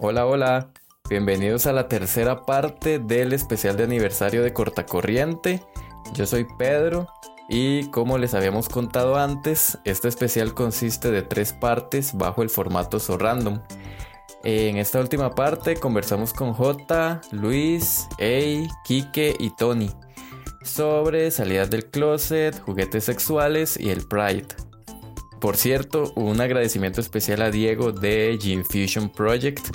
Hola, hola. Bienvenidos a la tercera parte del especial de aniversario de Cortacorriente. Yo soy Pedro y como les habíamos contado antes, este especial consiste de tres partes bajo el formato So Random. En esta última parte conversamos con J, Luis, Ey, Kike y Tony sobre salidas del closet, juguetes sexuales y el Pride. Por cierto, un agradecimiento especial a Diego de Gene Fusion Project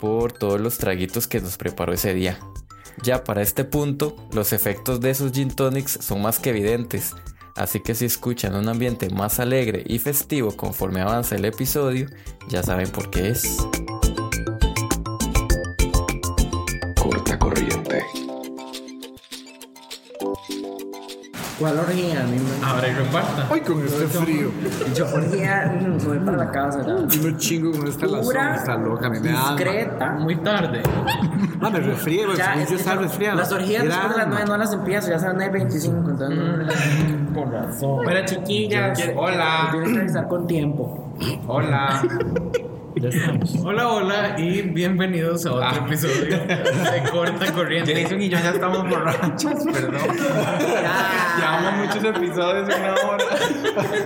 por todos los traguitos que nos preparó ese día. Ya para este punto, los efectos de esos gin tonics son más que evidentes, así que si escuchan un ambiente más alegre y festivo conforme avanza el episodio, ya saben por qué es. ¿Cuál orgía? A mí me- Ahora y reparta. Ay, con este frío. Yo orgía, mm, voy para la casa. Y me chingo con esta lazón. Está loca, a mí me da. discreta. Muy tarde. Ah, me. Ya, es yo estaba resfriado. Las orgías después de las alma. 9 no las empiezo, ya son 9.25. Entonces, no- Con razón. Hola chiquillas, hola, Tienes que avisar con tiempo. hola. Ya estamos. Hola, hola y bienvenidos a otro Ah. episodio de Corta Corriente. Jason y yo ya estamos borrachos, perdón. Llevamos muchos episodios en una hora.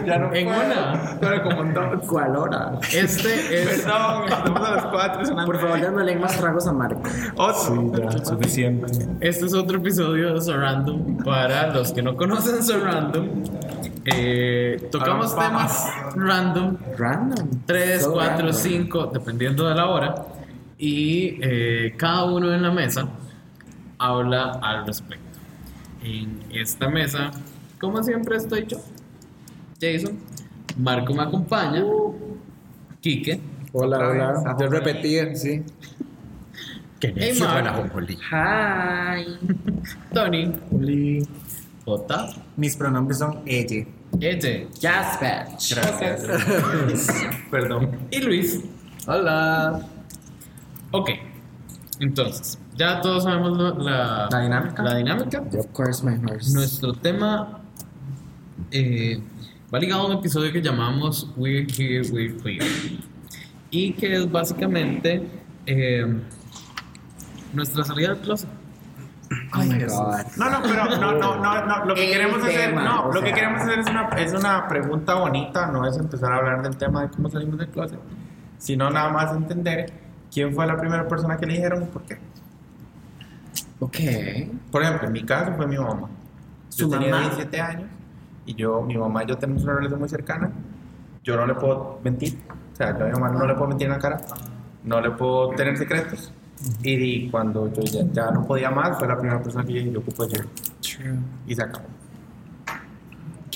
Ya no En puedo, una. Pero como en dos. ¿Cuál hora? Este es. Perdón, estamos a las cuatro. es una Por favor, nueve. denme más tragos a Marco. Otro. Suficiente. Este es otro episodio de Surrandom. Para los que no conocen Surrandom, eh, tocamos temas random Random. 3, So 4, random. 5, dependiendo de la hora. Y eh, cada uno en la mesa habla al respecto. En esta mesa, como siempre, estoy yo, Jason. Marco me acompaña. Quique. Hola, hola. vez, Yo repetía, sí. Hey, Mark. Hi. Tony. J. Mis pronombres son ella. Jazz Batch. Gracias. Perdón. Y Luis. Hola. Ok. Entonces, ya todos sabemos lo- la, ¿La dinámica? La dinámica. Of course, my horse. Nuestro tema eh, va ligado a un episodio que llamamos We're Here, We're Queer. Y que es básicamente eh, nuestra salida del closet. Oh my god. No, no, pero no, no, no, no. Lo que El queremos hacer, tema, no, o lo que sea. queremos hacer es una, es una pregunta bonita, no es empezar a hablar del tema de cómo salimos del closet, sino nada más entender quién fue la primera persona que le dijeron y por qué. Ok. Por ejemplo, en mi caso fue mi mamá. Yo ¿Su tenía mamá? 17 años y yo, mi mamá y yo tenemos una relación muy cercana. Yo no le puedo mentir, o sea, yo a mi mamá no le puedo mentir en la cara, no le puedo tener secretos. Y, cuando yo ya, ya no podía más, fue la primera persona que yo yo ocupo. True. Y se acabó.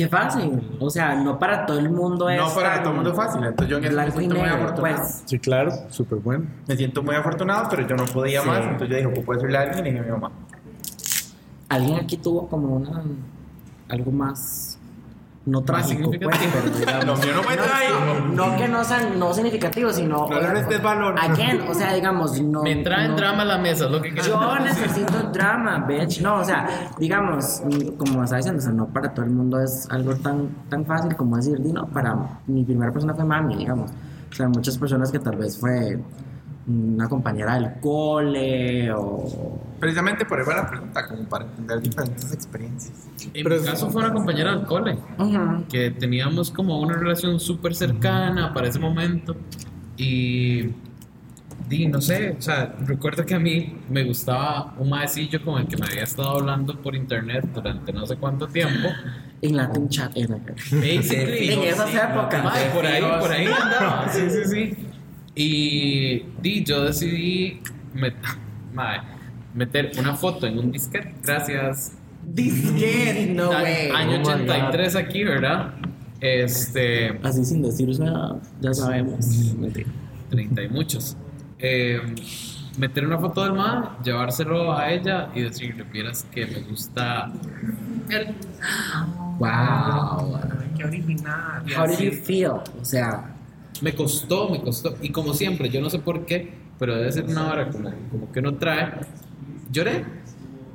Qué fácil. O sea, no para todo el mundo es. No para todo el mundo es fácil, entonces yo en eso me siento muy negro, afortunado. pues. Sí, claro. Súper bueno. Me siento muy afortunado, pero yo no podía Sí. más, entonces yo dije, ocupo decirle a alguien y dije a mi mamá. Alguien aquí tuvo como una. Algo más. No trágico, pues, significativo. pero digamos. Lo mío no fue trágico. No que no sean no significativo, sino. No le restes valor. Again, o sea, digamos, no. Me traen no- drama a la mesa, es lo que Yo necesito drama, bitch. No, o sea, digamos, como estaba diciendo, o sea, no para todo el mundo es algo tan, tan fácil como decir, no, para mi primera persona fue mami, digamos. O sea, muchas personas que tal vez fue una compañera del cole o... Precisamente por eso era la pregunta, como para entender diferentes experiencias. En mi caso fue una compañera del cole. Ujú. que teníamos como una relación súper cercana para ese momento y, di, no sé, o sea, recuerdo que a mí me gustaba un maecillo con el que me había estado hablando por internet durante no sé cuánto tiempo. En Latin chat era. En esas épocas. Por ahí, por ahí andaba, sí, sí, sí. Y di, yo decidí met- meter una foto en un disquete, gracias. Disquete, no way. Año Oh my 83 aquí, ¿verdad? Este, Así sin decir, o sea, ya sabemos. Mentira. 30 y muchos. Eh, meter una foto del man, llevárselo a ella y decirle, vieras que me gusta él. Wow. Qué original. How did you feel? O sea, Me costó, me costó. Y como siempre, yo no sé por qué, pero debe ser una hora como, como que no trae. Lloré.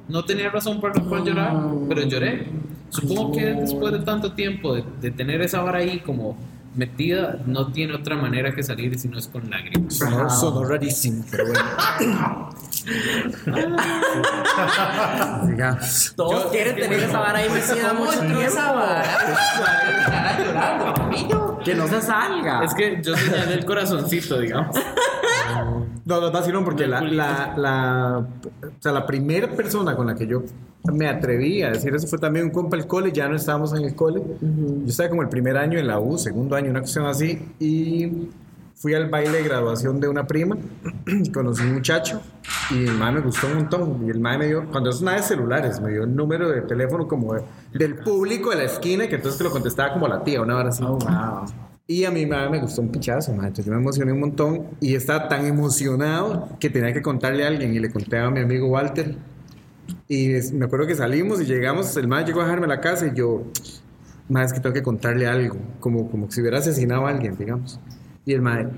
No tenía razón por la cual llorar, pero lloré. Supongo que después de tanto tiempo de, de tener esa vara ahí como metida no tiene otra manera que salir si no es con lágrimas. Sonó rarísimo, pero bueno. Todos quieren tener esa vara ahí metida mucho tiempo. Que no se salga. Es que yo señalé el corazoncito, digamos. No, no, vacilón, porque la, la, la, o sea, la primera persona con la que yo me atreví a decir eso fue también un compa del cole, ya no estábamos en el cole. Yo estaba como el primer año en la U, segundo año, una cuestión así, y fui al baile de graduación de una prima, conocí un muchacho, y el mae me gustó un montón, y el mae me dio, cuando eso nada de celulares, me dio el número de teléfono como de- del público de la esquina, que entonces te lo contestaba como la tía, una hora así. Oh, wow. Y a mi madre me gustó un pichazo, madre. Entonces yo me emocioné un montón y estaba tan emocionado que tenía que contarle a alguien y le conté a mi amigo Walter. Y es- me acuerdo que salimos y llegamos, el madre llegó a dejarme a la casa y yo, madre, es que tengo que contarle algo, como, como si hubiera asesinado a alguien, digamos. Y el madre,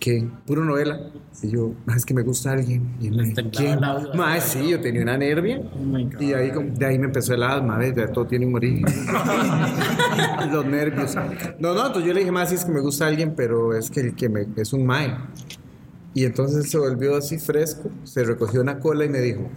¿qué? Puro novela. Y yo, es que me gusta alguien. Y el madre, ¿quién? Madre, sí, yo tenía una nervia. y ahí, de ahí me empezó el asma, ¿ves? Ya todo tiene un origen. Los nervios. No, no, entonces yo le dije, más sí es que me gusta alguien, pero es que el que me, es un mae. Y entonces se volvió así fresco, se recogió una cola y me dijo,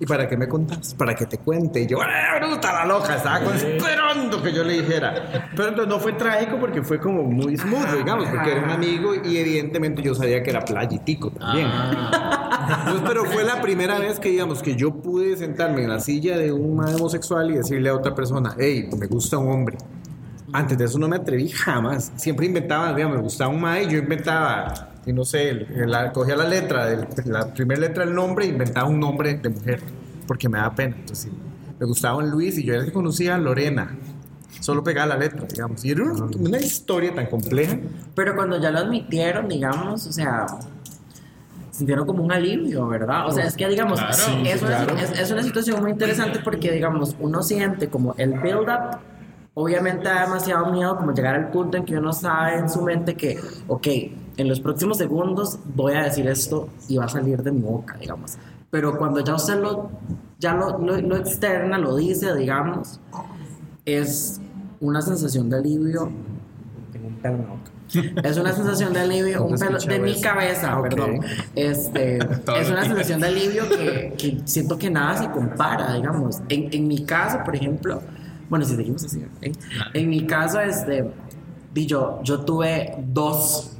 ¿y para qué me contás? Para que te cuente. Y yo, ¡ah, bruta la loca! Estaba con- esperando que yo le dijera. Pero no fue trágico porque fue como muy smooth, digamos, porque era un amigo y evidentemente yo sabía que era playitico también. Entonces, pero fue la primera vez que, digamos, que yo pude sentarme en la silla de un homosexual y decirle a otra persona, hey, me gusta un hombre. Antes de eso no me atreví jamás. Siempre inventaba, digamos, me gustaba un mae y yo inventaba, y no sé, el- la- cogía la letra, del- la primera letra del nombre e inventaba un nombre de mujer, porque me daba pena. Entonces, sí, me gustaba un Luis y yo ya que conocía a Lorena. Solo pegaba la letra, digamos. Y era una, una historia tan compleja. Pero cuando ya lo admitieron, digamos, o sea, sintieron como un alivio, ¿verdad? O sea, es que, digamos, Claro, sí, es, una, claro. es, es una situación muy interesante porque, digamos, uno siente como el build-up, obviamente da demasiado miedo como llegar al punto en que uno sabe en su mente que, ok, en los próximos segundos voy a decir esto y va a salir de mi boca, digamos. Pero cuando ya usted lo, ya lo, lo, lo externa, lo dice, digamos, es una sensación de alivio. Tengo un pelo en la boca. Es una sensación de alivio, un ¿Dónde pelo de mi cabeza, Ah, ok. perdón. Este, es una sensación de alivio que, que siento que nada se compara, digamos. En, en mi caso, por ejemplo, bueno, si seguimos así, en mi caso, este, di yo, yo tuve dos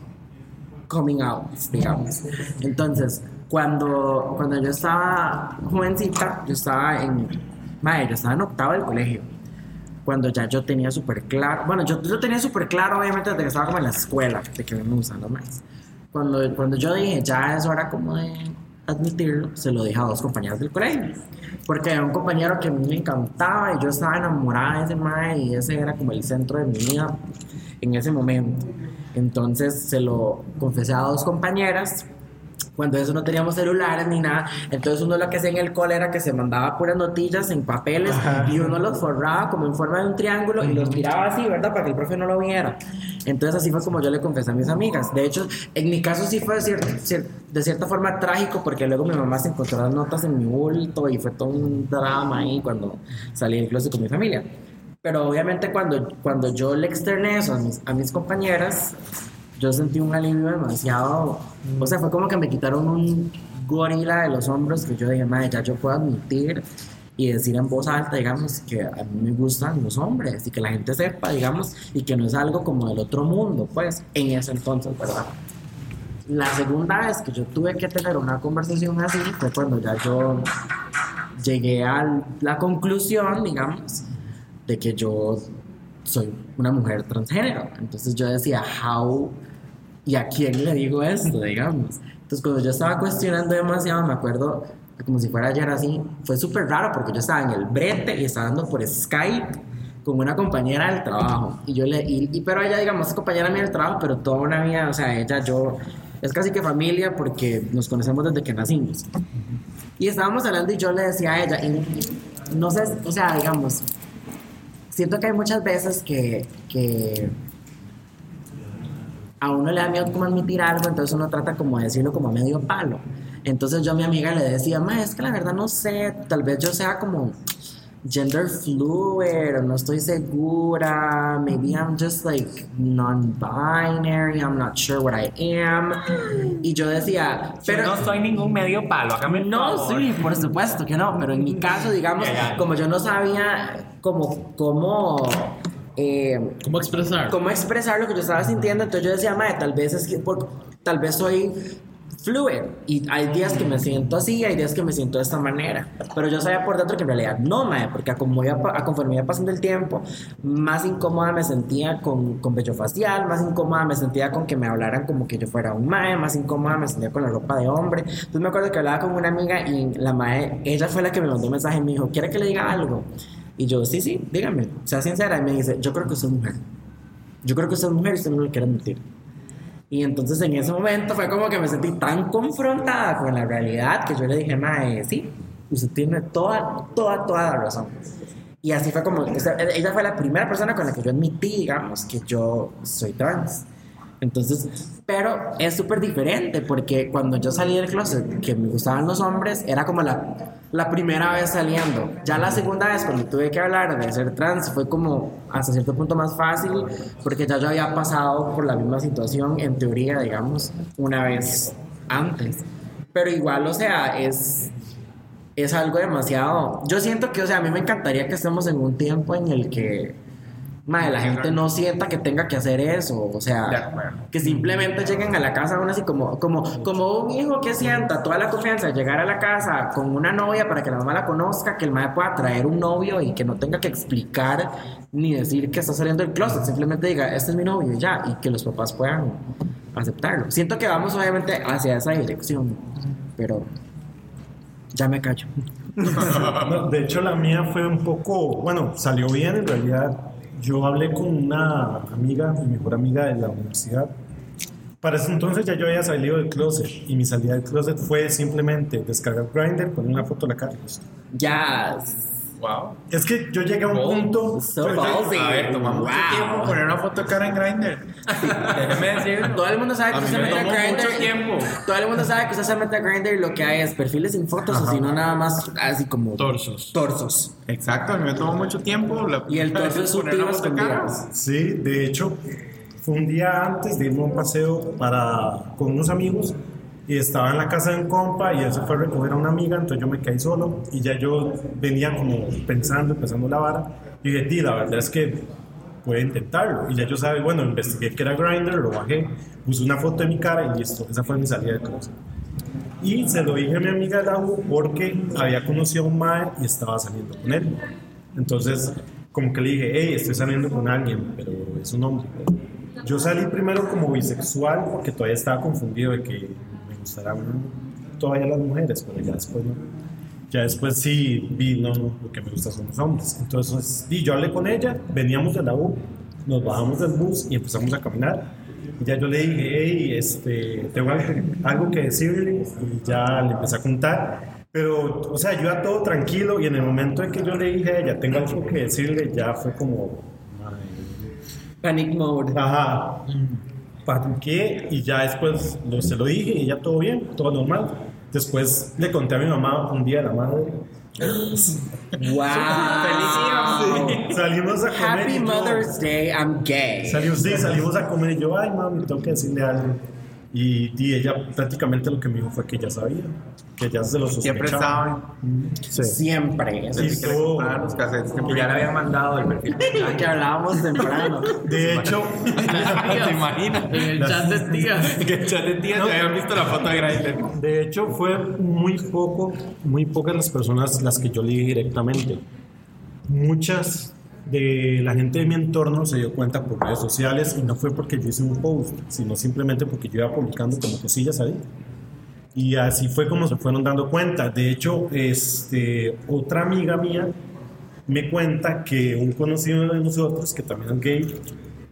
coming outs, digamos. Entonces, cuando, cuando yo estaba jovencita, yo estaba en, madre, yo estaba en octavo del colegio. Cuando ya yo tenía súper claro, bueno, yo, yo tenía súper claro, obviamente, desde que estaba como en la escuela, de que me gustando más. Cuando, cuando yo dije, ya es hora como de admitirlo, se lo dije a dos compañeros del colegio. Porque era un compañero que a mí me encantaba y yo estaba enamorada de ese mae y ese era como el centro de mi vida en ese momento. Entonces se lo confesé a dos compañeras. Cuando eso no teníamos celulares ni nada, entonces uno lo que hacía en el cole era que se mandaba puras notillas en papeles y uno los forraba como en forma de un triángulo y los tiraba así, ¿verdad? Para que el profe no lo viera. Entonces así fue como yo le confesé a mis amigas. De hecho, en mi caso sí fue de, cier- cier- de cierta forma trágico porque luego mi mamá se encontró las notas en mi bulto y fue todo un drama ahí cuando salí del closet con mi familia. Pero obviamente cuando, cuando yo le externé eso a mis, compañeras, yo sentí un alivio demasiado... O sea, fue como que me quitaron un gorila de los hombros que yo dije, madre, ya yo puedo admitir y decir en voz alta, digamos, que a mí me gustan los hombres y que la gente sepa, digamos, y que no es algo como del otro mundo, pues, en ese entonces, ¿verdad? La segunda vez que yo tuve que tener una conversación así fue cuando ya yo llegué a la conclusión, digamos, de que yo soy una mujer transgénero. Entonces yo decía, how y a quién le digo esto, digamos. Entonces cuando yo estaba cuestionando demasiado, me acuerdo como si fuera ayer así, fue súper raro porque yo estaba en el brete y estaba dando por Skype con una compañera del trabajo. Y yo le, y, y- pero ella, digamos, es compañera mía del trabajo, pero toda una vida, o sea, ella, yo, es casi que familia porque nos conocemos desde que nacimos. Y estábamos hablando y yo le decía a ella, y, no sé, o sea, digamos, siento que hay muchas veces que, que a uno le da miedo como admitir algo, entonces uno trata como de decirlo como a medio palo. Entonces yo a mi amiga le decía, ma, es que la verdad no sé, tal vez yo sea como, gender fluid o no estoy segura. Maybe I'm just like non-binary. I'm not sure what I am. Y yo decía, pero Yo no soy ningún medio palo, hágame el no, favor. sí, por supuesto que no, pero en mi caso, digamos, Ya, ya. como yo no sabía cómo, cómo, eh, ¿Cómo expresar? cómo expresar lo que yo estaba sintiendo, entonces yo decía, madre, tal vez es que, por- tal vez soy fluid y hay días que me siento así, hay días que me siento de esta manera, pero yo sabía por dentro que en realidad no, madre, porque a como iba, a conforme iba pasando el tiempo, más incómoda me sentía con, con vello facial, más incómoda me sentía con que me hablaran como que yo fuera un mae, más incómoda me sentía con la ropa de hombre. Entonces me acuerdo que hablaba con una amiga y la mae, ella fue la que me mandó un mensaje y me dijo, ¿quiere que le diga algo? Y yo, sí, sí, dígame, sea sincera. Y me dice, yo creo que usted es mujer. Yo creo que usted es mujer y usted no le quiere mentir. Y entonces en ese momento fue como que me sentí tan confrontada con la realidad que yo le dije, mae, sí, usted tiene toda, toda, toda la razón. Y así fue como, ella fue la primera persona con la que yo admití, digamos, que yo soy trans. Entonces, pero es súper diferente porque cuando yo salí del closet, que me gustaban los hombres, era como la, la primera vez saliendo. Ya la segunda vez, cuando tuve que hablar de ser trans, fue como hasta cierto punto más fácil porque ya yo había pasado por la misma situación, en teoría, digamos, una vez antes. Pero igual, o sea, es, es algo demasiado. Yo siento que, o sea, a mí me encantaría que estemos en un tiempo en el que madre, la gente no sienta que tenga que hacer eso. O sea, que simplemente lleguen a la casa aún así como, como, como un hijo que sienta toda la confianza de llegar a la casa con una novia para que la mamá la conozca, que el madre pueda traer un novio y que no tenga que explicar ni decir que está saliendo del closet. Simplemente diga, este es mi novio y ya, y que los papás puedan aceptarlo. Siento que vamos obviamente hacia esa dirección, pero ya me callo. No, de hecho, la mía fue un poco, bueno, salió bien en realidad. Yo hablé con una amiga, mi mejor amiga de la universidad. Para ese entonces ya yo había salido del closet y mi salida del closet fue simplemente descargar Grindr, poner una foto de la cara. y listo. Ya, Wow. Es que yo llegué a un Oh. punto. so Yo-. A ver, toma mucho Wow. tiempo poner una foto de cara en Grindr. Déjeme decirlo. Todo el mundo sabe que usted se me mete a Grindr. mucho tiempo. Todo el mundo sabe que usted se mete a Grindr y lo que hay es perfiles sin fotos o si no nada más así como Torsos. torsos. Exacto, a mí me tomó mucho tiempo. la- Y el torso es poner sutil una foto de cara. escondidas. Sí, de hecho, fue un día antes de irme a un paseo para, con unos amigos y estaba en la casa de un compa y él se fue a recoger a una amiga, entonces yo me quedé solo y ya yo venía como pensando, empezando la vara y dije, "Di, la verdad es que puede intentarlo. Y ya yo sabía, bueno, investigué que era Grindr, lo bajé, puse una foto de mi cara y listo, esa fue mi salida de closet. Y se lo dije a mi amiga Lau porque había conocido a un mae y estaba saliendo con él. Entonces, como que le dije, hey, estoy saliendo con alguien, pero es un hombre. Yo salí primero como bisexual porque todavía estaba confundido de que gustaran todavía las mujeres, pero ya después no. Ya después sí vi, no, no, lo que me gusta son los hombres. Entonces, y yo hablé con ella, veníamos de la U, nos bajamos del bus y empezamos a caminar. Y ya yo le dije, hey, este, tengo algo, que decirle y ya le empecé a contar. Pero, o sea, yo iba todo tranquilo y en el momento en que yo le dije a ella, tengo algo que decirle, ya fue como, Panic mode. Ajá. Paniqué y ya después lo, se lo dije y ya todo bien, todo normal. Después le conté a mi mamá un día de la madre. Wow. Salimos a comer. Happy yo- Mother's Day, I'm gay. Salimos, sí, salimos a comer y yo, ay mami, tengo que decirle algo. Y, y ella prácticamente lo que me dijo fue que ya sabía, que ya se lo sospechaba. Siempre saben. Sí. Siempre. Eso Sí, Que le compraron los cassettes. Que ya le habían mandado el perfil. que hablábamos temprano. De hecho, ¿Te imaginas? En el chat de tías. Que el chat de tías te habían visto la foto de Grindr. De hecho, fue muy poco, muy pocas las personas las que yo le dije directamente. Muchas de la gente de mi entorno se dio cuenta por redes sociales y no fue porque yo hice un post, sino simplemente porque yo iba publicando como cosillas ahí. Y así fue como se fueron dando cuenta. De hecho, este, otra amiga mía me cuenta que un conocido de nosotros, que también es gay,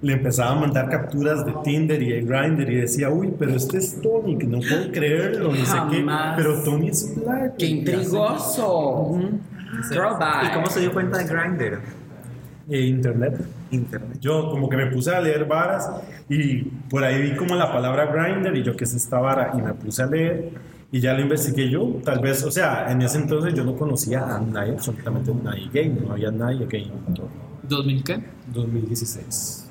le empezaba a mandar capturas de Tinder y de Grindr y decía, uy, pero este es Tony, que no puedo creerlo, ni sé qué, pero Tony es black. Qué intrigoso. Throwback. ¿Y cómo se dio cuenta de Grindr? E internet. Internet. Yo como que me puse a leer varas y por ahí vi como la palabra Grindr y yo qué es esta vara y me puse a leer Y ya lo investigué yo, tal vez, o sea, en ese entonces yo no conocía a nadie, absolutamente nadie gay, no había nadie gay en todo. ¿2000 qué? 2016.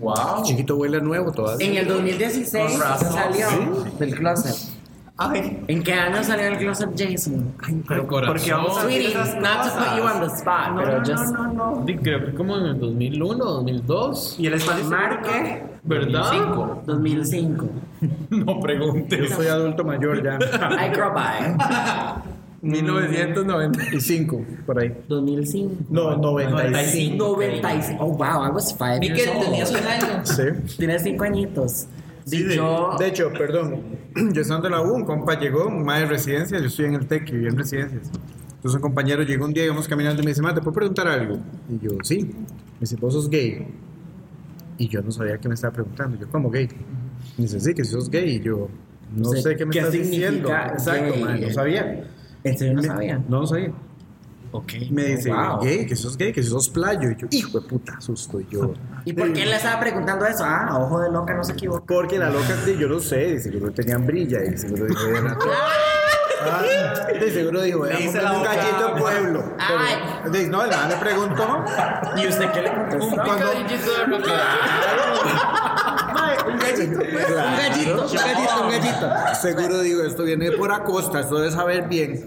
Wow. Chiquito huele nuevo todavía. En el 2016 Con razón. salió del closet. Ay, ¿En qué año salió del closet Jason? Pero corazón. porque vamos a Sweetie, esas not to put you on the spot, no, pero no, just no, no, no. Creo que como en el 2001, 2002. Y el espacio marque ¿Verdad? 2005. No Yo preguntes. soy adulto mayor ya. I grow by. 1995. por ahí. 2005. No, 95. 95. Oh, wow, I was five Vi que years old. tenías un año. Sí. Tienes cinco añitos. Sí, de, yo, de hecho, perdón, yo estando en la U, un compa llegó, un mae de residencia, yo estoy en el TEC y viví en residencias. Entonces un compañero llegó un día, íbamos caminando y me dice, "Ma, ¿te puedo preguntar algo? Y yo, sí. Me dice, ¿vos sos gay? Y yo no sabía qué me estaba preguntando. Yo, ¿cómo gay? Me dice, sí, que si sos gay. Y yo, no Sí, sé qué me ¿qué estás diciendo. Exacto, no sabía. ¿En serio no Me- sabía? No lo sabía. Ok. Me dice, Wow. gay, que sos gay, que sos playo. Y yo, hijo de puta, susto. Yo, ¿Y por qué le estaba preguntando eso? Ah, ojo de loca, no se equivoca. Porque la loca, yo lo sé, de seguro tenían brilla y seguro dijo, "Ven a Ah, de seguro dijo, "Voy a dice comer la un gallito en pueblo. Ay. Pero, de- no, nada me preguntó. ¿Y usted qué le Un contestó? picadillito de lo que. Un gallito, pues. Claro. Un gallito, un gallito, un gallito. Seguro digo, esto viene por acosta, esto debe saber bien.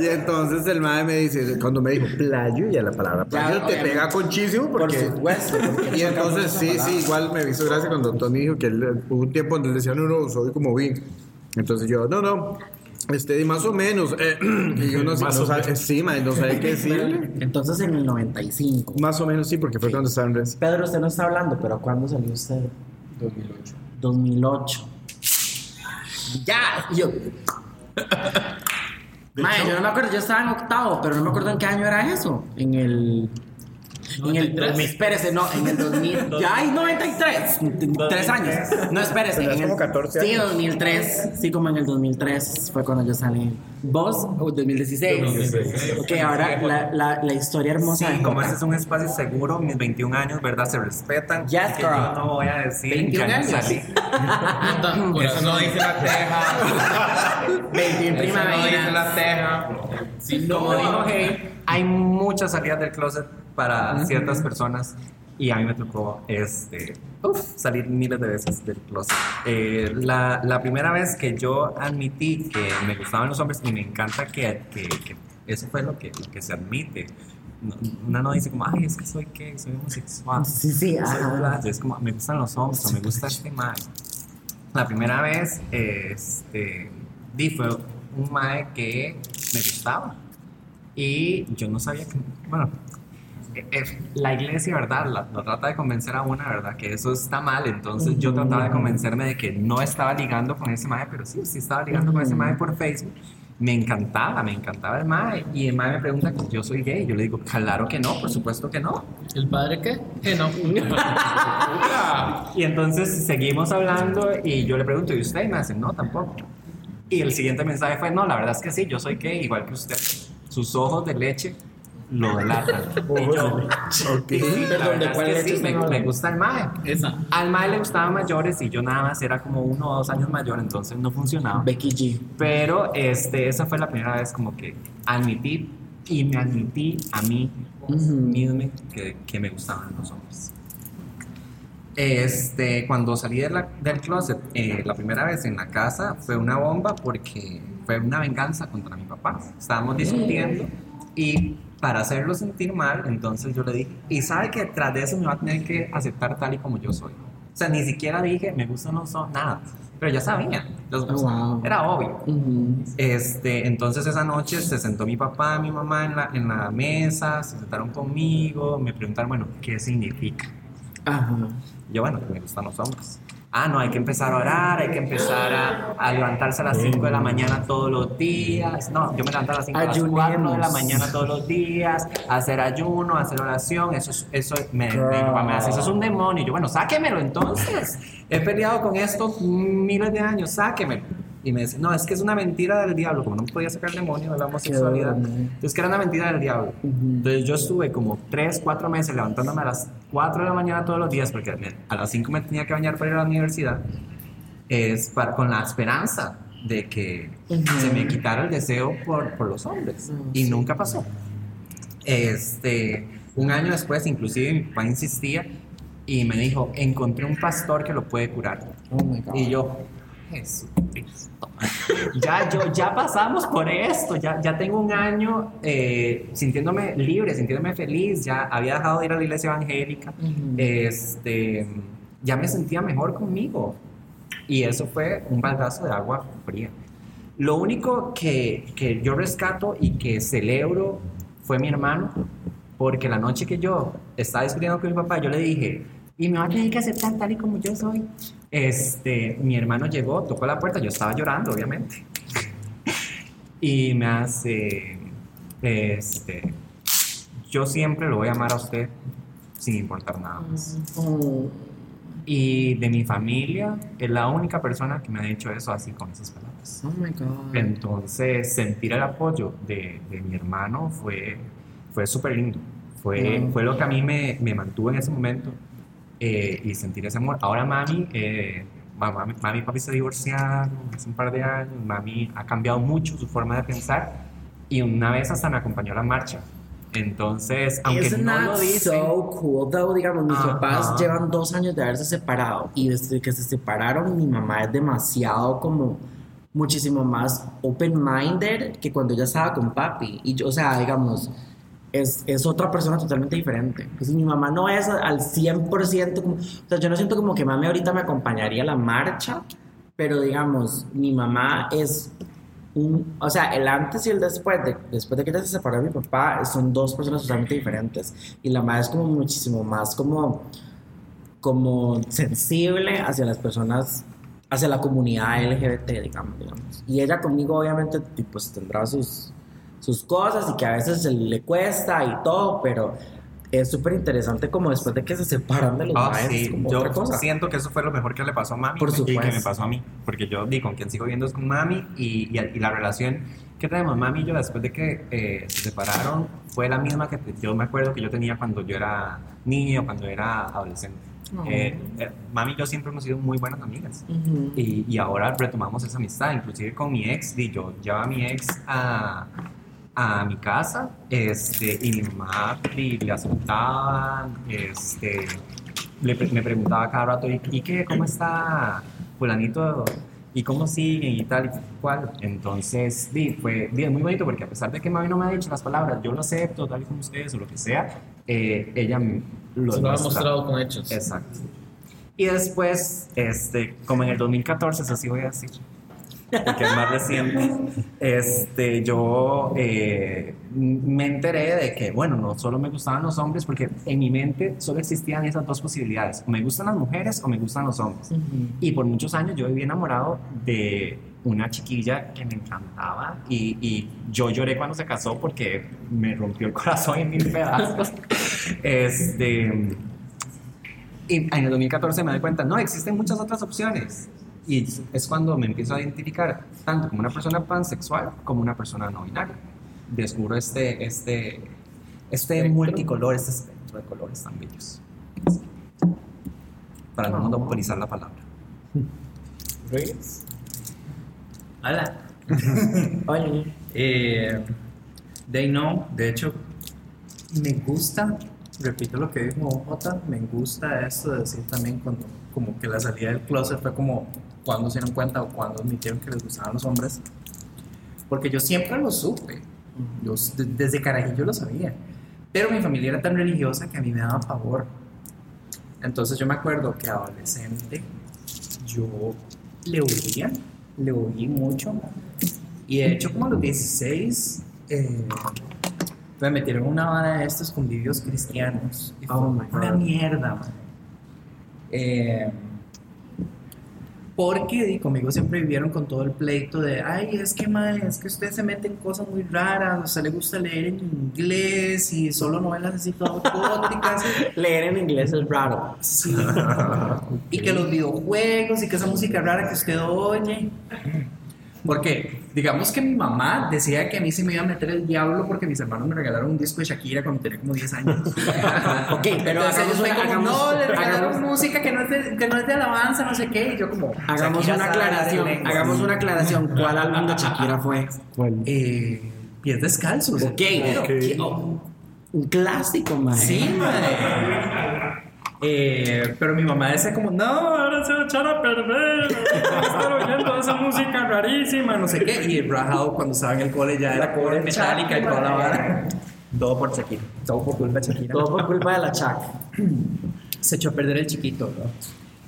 Y entonces el madre me dice, cuando me dijo playo, ya la palabra playo te obviamente. pega conchísimo Por porque... supuesto. porque Y entonces sí, sí, igual me hizo gracia cuando Tony dijo que él, hubo un tiempo donde él decía, no, no, soy como vi. Entonces yo, no, no, este, más o menos. eh, y yo no, sé, Más no o sabe, menos. sí, madre, no sabe qué decirle. Entonces en el 95. Más o menos sí, porque fue cuando estaba en res. Pedro, usted no está hablando, pero ¿cuándo salió usted? 2008. 2008. Ya, yo. Yo no me acuerdo, yo estaba en octavo, pero no me acuerdo en qué año era eso. En el. En el 93. espérese, no, en el 2000. Ya hay 93. Tres años. No, espérese. En el- como 14 Sí, años. 2003. Sí, como en el 2003 fue cuando yo salí. ¿Vos? ¿O 2016? 2016. Ok, ahora la, la, la historia hermosa Sí, de como este es un espacio seguro, mis 21 años, ¿verdad? Se respetan. Yes, girl. yo no voy a decir 21 que año años. salí. Eso no dice la teja. 21 Eso no dice la teja. Sí, Como dijo Hey, hay muchas salidas del closet para ciertas personas y a mí me tocó este, uf, salir miles de veces del closet. Eh, la, la primera vez que yo admití que me gustaban los hombres y me encanta que, que- que eso fue lo que, lo que se admite. No- Una no dice como, ay, es que soy gay, soy homosexual. Sí, sí, soy ajá. bla". Es como, me gustan los hombres o me gusta este mae. La primera vez, este, di, fue un mae que me gustaba. Y yo no sabía que, bueno, la iglesia, ¿verdad? La, trata de convencer a una, ¿verdad? Que eso está mal. Entonces yo trataba de convencerme de que no estaba ligando con ese mae, pero sí, sí estaba ligando con ese mae por Facebook. Me encantaba, me encantaba el mae. Y el mae me pregunta que yo soy gay. Yo le digo, claro que no, por supuesto que no. ¿El padre qué? Que no. Y entonces seguimos hablando y yo le pregunto, ¿y usted? Y me dice, no, tampoco. Y el siguiente mensaje fue, no, la verdad es que sí, yo soy gay, igual que usted. Sus ojos de leche lo delatan. y yo, "Sí, la Perdón, ¿de cuál es que sí, me, me gusta el mae. Esa. Al mae le gustaban mayores y yo nada más era como uno o dos años mayor, entonces no funcionaba. Becky G. Pero este, esa fue la primera vez como que admití y me admití a mí mismo que, que me gustaban los hombres. Este, cuando salí de la- del closet eh, la primera vez en la casa fue una bomba porque fue una venganza contra mi papá. Estábamos discutiendo y para hacerlo sentir mal, entonces yo le dije, y sabe que tras de eso me va a tener que aceptar tal y como yo soy. O sea, ni siquiera dije, me gustan los hombres, nada. Pero ya sabía, los Oh, wow. era obvio. Ujú. Este, entonces esa noche se sentó mi papá mi mamá en la, en la mesa, se sentaron conmigo, me preguntaron, bueno, ¿qué significa? Ajá. Yo, bueno, que me gustan los hombres. Ah, no, hay que empezar a orar, hay que empezar a, a levantarse a las 5 de la mañana todos los días. No, yo me levanto a las 5 de las 4 de la mañana todos los días, hacer ayuno, hacer oración. Eso, es- eso me, mi papá me hace, eso es un demonio. Y yo, bueno, sáquemelo entonces. He peleado con esto miles de años, sáquemelo. Y me dice, no, es que es una mentira del diablo, como no podía sacar el demonio de la homosexualidad. Entonces, que era una mentira del diablo. Entonces, yo estuve como 3, 4 meses levantándome a las 4 de la mañana todos los días, porque a las 5 me tenía que bañar para ir a la universidad. es para, con la esperanza de que se me quitara el deseo por, por los hombres. Y nunca pasó. Este, un año después, inclusive mi papá insistía y me dijo, encontré un pastor que lo puede curar. Oh. Y yo, Jesucristo. Ya, yo, ya pasamos por esto, ya, ya tengo un año eh, sintiéndome libre, sintiéndome feliz, ya había dejado de ir a la iglesia evangélica, este, ya me sentía mejor conmigo. Y eso fue un baldazo de agua fría. Lo único que, que yo rescato y que celebro fue mi hermano, porque la noche que yo estaba discutiendo con mi papá, yo le dije, y me va a tener que aceptar tal y como yo soy. Este, mi hermano llegó, tocó la puerta, yo estaba llorando, obviamente. Y me hace, este, yo siempre lo voy a amar a usted sin importar nada más. Oh, Y de mi familia, es la única persona que me ha dicho eso así con esas palabras. oh my God. Entonces, sentir el apoyo de, de mi hermano fue, fue súper lindo. Fue, Mm. fue lo que a mí me, me mantuvo en ese momento eh, y sentir ese amor. Ahora mami, eh, mamá- mami y papi se divorciaron hace un par de años. Mami ha cambiado mucho su forma de pensar y una vez hasta me acompañó a la marcha. Entonces, aunque Isn't no lo dice, so cool, though? Digamos, mis Ajá. papás llevan dos años de haberse separado y desde que se separaron, mi mamá es demasiado como muchísimo más open-minded que cuando ella estaba con papi. Y yo, o sea, digamos, es, es otra persona totalmente diferente. Mi mamá no es al 100% como... O sea, yo no siento como que mami ahorita me acompañaría a la marcha, pero digamos, mi mamá es un, o sea, el antes y el después de, después de que ella se separó de mi papá, son dos personas totalmente diferentes. Y la madre es como muchísimo más como, como sensible hacia las personas, hacia la comunidad LGBT, digamos, digamos. Y ella conmigo obviamente pues tendrá sus, sus cosas y que a veces se le cuesta y todo, pero es súper interesante como después de que se separan de los Ah, maes, es sí, como yo otra cosa. siento que eso fue lo mejor que le pasó a mami Por y que supuesto. me pasó a mí. Porque yo di con quien sigo viendo es con mami y, y- y la relación que tenemos mami y yo después de que eh, se separaron fue la misma que yo me acuerdo que yo tenía cuando yo era niño, cuando era adolescente. Oh. Eh, eh, mami y yo siempre hemos sido muy buenas amigas. Ujú. Y, y ahora retomamos esa amistad, inclusive con mi ex, di, yo llevaba a mi ex a, a mi casa, este, y mi mamá di, le aceptaba, este, le me preguntaba cada rato, ¿y, y qué? ¿Cómo está fulanito? ¿Y cómo siguen? Y tal y cual. Entonces, di, fue di, muy bonito porque a pesar de que mami no me ha dicho las palabras, yo lo acepto, tal y como ustedes o lo que sea, eh, ella lo Se lo ha mostrado con hechos. Exacto. Y después, este, como en el 2014, eso sí voy a decir, porque es más reciente, este, yo eh, me enteré de que, bueno, no solo me gustaban los hombres, porque en mi mente solo existían esas dos posibilidades, o me gustan las mujeres o me gustan los hombres. Ujú. Y por muchos años yo viví enamorado de una chiquilla que me encantaba y, y yo lloré cuando se casó porque me rompió el corazón en mil pedazos. Este, y en el 2014 me doy cuenta, no, existen muchas otras opciones. Y es cuando me empiezo a identificar tanto como una persona pansexual como una persona no binaria. Descubro este, este, este multicolor, este espectro de colores tan bellos. Para no monopolizar la palabra. Hola. Oye, Eh, de ahí no, de hecho, me gusta, repito lo que dijo Jota, me gusta esto de decir también cuando, como que la salida del closet fue como cuando se dieron cuenta o cuando admitieron que les gustaban los hombres. Porque yo siempre lo supe, yo, de- desde carajillo lo sabía, pero mi familia era tan religiosa que a mí me daba pavor. Entonces yo me acuerdo que adolescente yo le oía, le oí mucho. Y de hecho como a los 16 eh, me metieron una vara de estos convivios cristianos. Y fue Oh my una mierda, man. Eh, porque conmigo siempre vivieron con todo el pleito de, ay, es que, mae, es que usted se mete en cosas muy raras, a usted le gusta leer en inglés y solo novelas así todas góticas. leer en inglés es raro. Sí. y que los videojuegos y que esa música rara que usted oye. Porque digamos que mi mamá decía que a mí se me iba a meter el diablo porque mis hermanos me regalaron un disco de Shakira cuando tenía como 10 años. Ok, pero Entonces ellos hagamos una, como, hagamos, no, le regalaron hagamos- música que no, es de, que no es de alabanza, no sé qué. Y yo como, hagamos Shakira una aclaración. Hagamos una aclaración. ¿Cuál álbum de Shakira fue? Eh, pies descalzos. Ok, ¿qué- oh, un clásico, man. Sí, mae. Eh, pero mi mamá decía como, no, ahora se va a echar a perder, va a estar oyendo esa música rarísima, no sé qué. Y rajado cuando estaba en el cole ya era pobre metálica y toda la vara. Todo por Shakira, todo por culpa de Shakira. Todo por culpa de la Chac. Se echó a perder el chiquito, ¿no?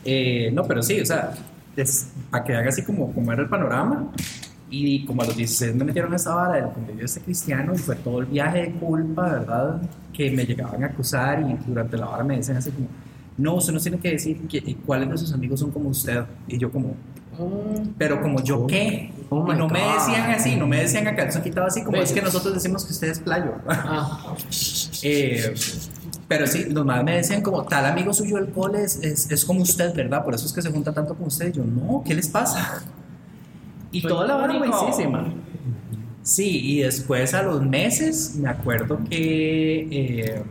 Eh, no, pero sí, o sea, es, para que haga así como, como era el panorama. Y como a los 16 me metieron a esa vara del convivio este cristiano y fue todo el viaje de culpa, ¿verdad? Que me llegaban a acusar y durante la vara me decían así como, no, usted no tiene que decir que, cuáles de sus amigos son como usted. Y yo como, pero como yo qué. Oh y my no me decían así, no me decían a calzón quitado así como, es que nosotros decimos que usted es playo. Eh, pero sí, los más me decían como, tal amigo suyo del cole es, es, es como usted, ¿verdad? Por eso es que se junta tanto con usted. Y yo, no, ¿qué les pasa? Y toda la vara buenísima. Sí, y después a los meses me acuerdo que... eh,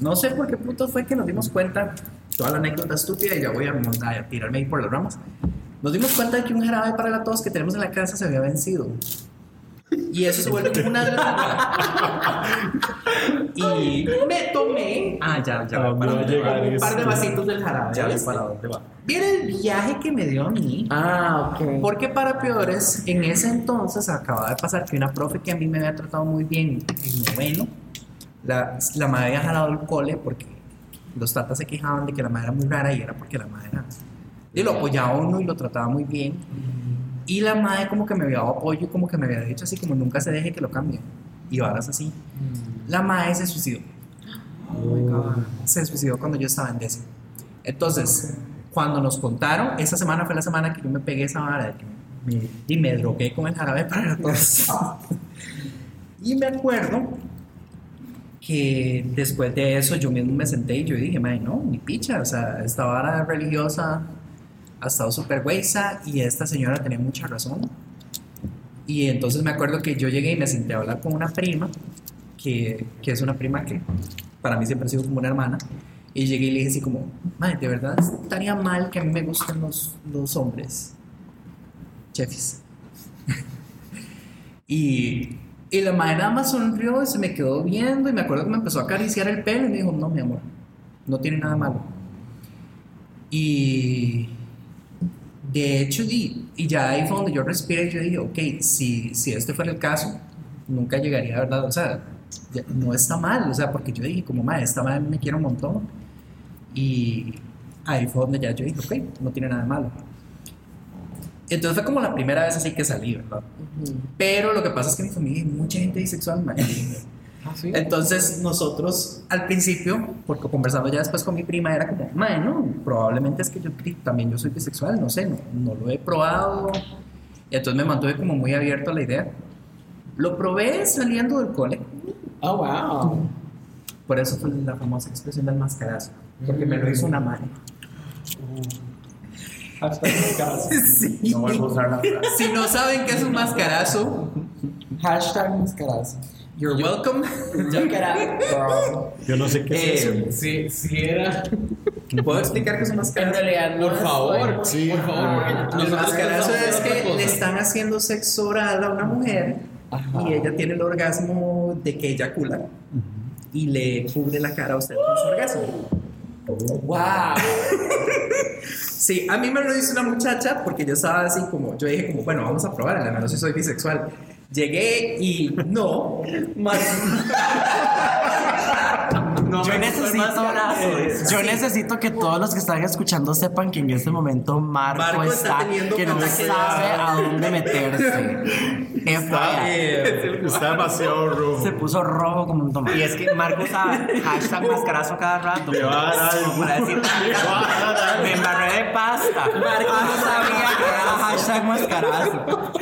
no sé por qué puto fue que nos dimos cuenta, toda la anécdota estúpida y ya voy a, a tirarme ahí por las ramas. Nos dimos cuenta de que un jarabe para la tos que tenemos en la casa se había vencido. Y eso se vuelve una de Y me tomé. Ah, ya, ya. ¿A dónde para llegar Un par de esto? vasitos del jarabe. Ya para dónde va. Viene el viaje que me dio a mí. Ah, ok. Porque para peores, en ese entonces acababa de pasar que una profe que a mí me había tratado muy bien en noveno, la, la madre había jalado el cole porque los tatas se quejaban de que la madre era muy rara y era porque la madre era... Y lo apoyaba uno y lo trataba muy bien. Y la madre como que me había dado apoyo como que me había dicho así como nunca se deje que lo cambien. Y varas así. La madre se suicidó. Se suicidó cuando yo estaba en décimo. Entonces, cuando nos contaron, esa semana fue la semana que yo me pegué esa vara de que me- y me drogué con el jarabe para tos. y me acuerdo que después de eso yo mismo me senté y yo dije, "Mae, no, ni picha, o sea, esta vara religiosa ha estado súper güeyza y esta señora tenía mucha razón. Y entonces me acuerdo que yo llegué y me senté a hablar con una prima, que, que es una prima que para mí siempre ha sido como una hermana. Y llegué y le dije así como, madre, de verdad estaría mal que a mí me gusten los, los hombres. Chefis. y, y la madre nada más sonrió y se me quedó viendo y me acuerdo que me empezó a acariciar el pelo y me dijo, no, mi amor, no tiene nada malo. Y de hecho, y, y ya ahí fue donde yo respiré y yo dije, ok, si, si este fuera el caso, nunca llegaría, ¿verdad? O sea, ya- no está mal, o sea, porque yo dije, como madre, esta madre me quiere un montón. Y ahí fue donde ya yo dije, ok, no tiene nada de malo. Entonces fue como la primera vez así que salí, ¿verdad? Pero lo que pasa es que en mi familia hay mucha gente bisexual, mae. Entonces nosotros al principio, porque conversando ya después con mi prima, era como, mae, no, probablemente es que yo también yo soy bisexual, no sé, no, no lo he probado. Y entonces me mantuve como muy abierto a la idea. Lo probé saliendo del cole, Oh, wow. por eso fue la famosa expresión del mascarazo, porque me lo hizo una madre. Sí. No vuelvo a usar la frase. Si no saben qué es un mascarazo, Hashtag mascarazo. You're welcome. Check it out. Yo no sé qué es eso. Eh, Si, si era. ¿Puedo explicar qué es un En mascarazo? realidad, no Por favor, Sí. por favor. es otra que le están haciendo sexo oral a una mujer Ajá. y ella tiene el orgasmo de que eyacula y le cubre la cara a usted con su orgasmo. Wow. Sí, a mí me lo hizo una muchacha porque yo estaba así como, yo dije como, bueno, vamos a probar, al menos si soy bisexual. Llegué y no, más... yo necesito, yo necesito que todos los que están escuchando sepan que en este momento Marco, Marco está está, que no sabe a dónde meterse. Eh, Está demasiado rojo. Se puso rojo como un tomate. Y es que Marco usa hashtag mascarazo cada rato. Le va a dar algo. Para decir, me embarré de pasta. Marco no sabía que era hashtag mascarazo.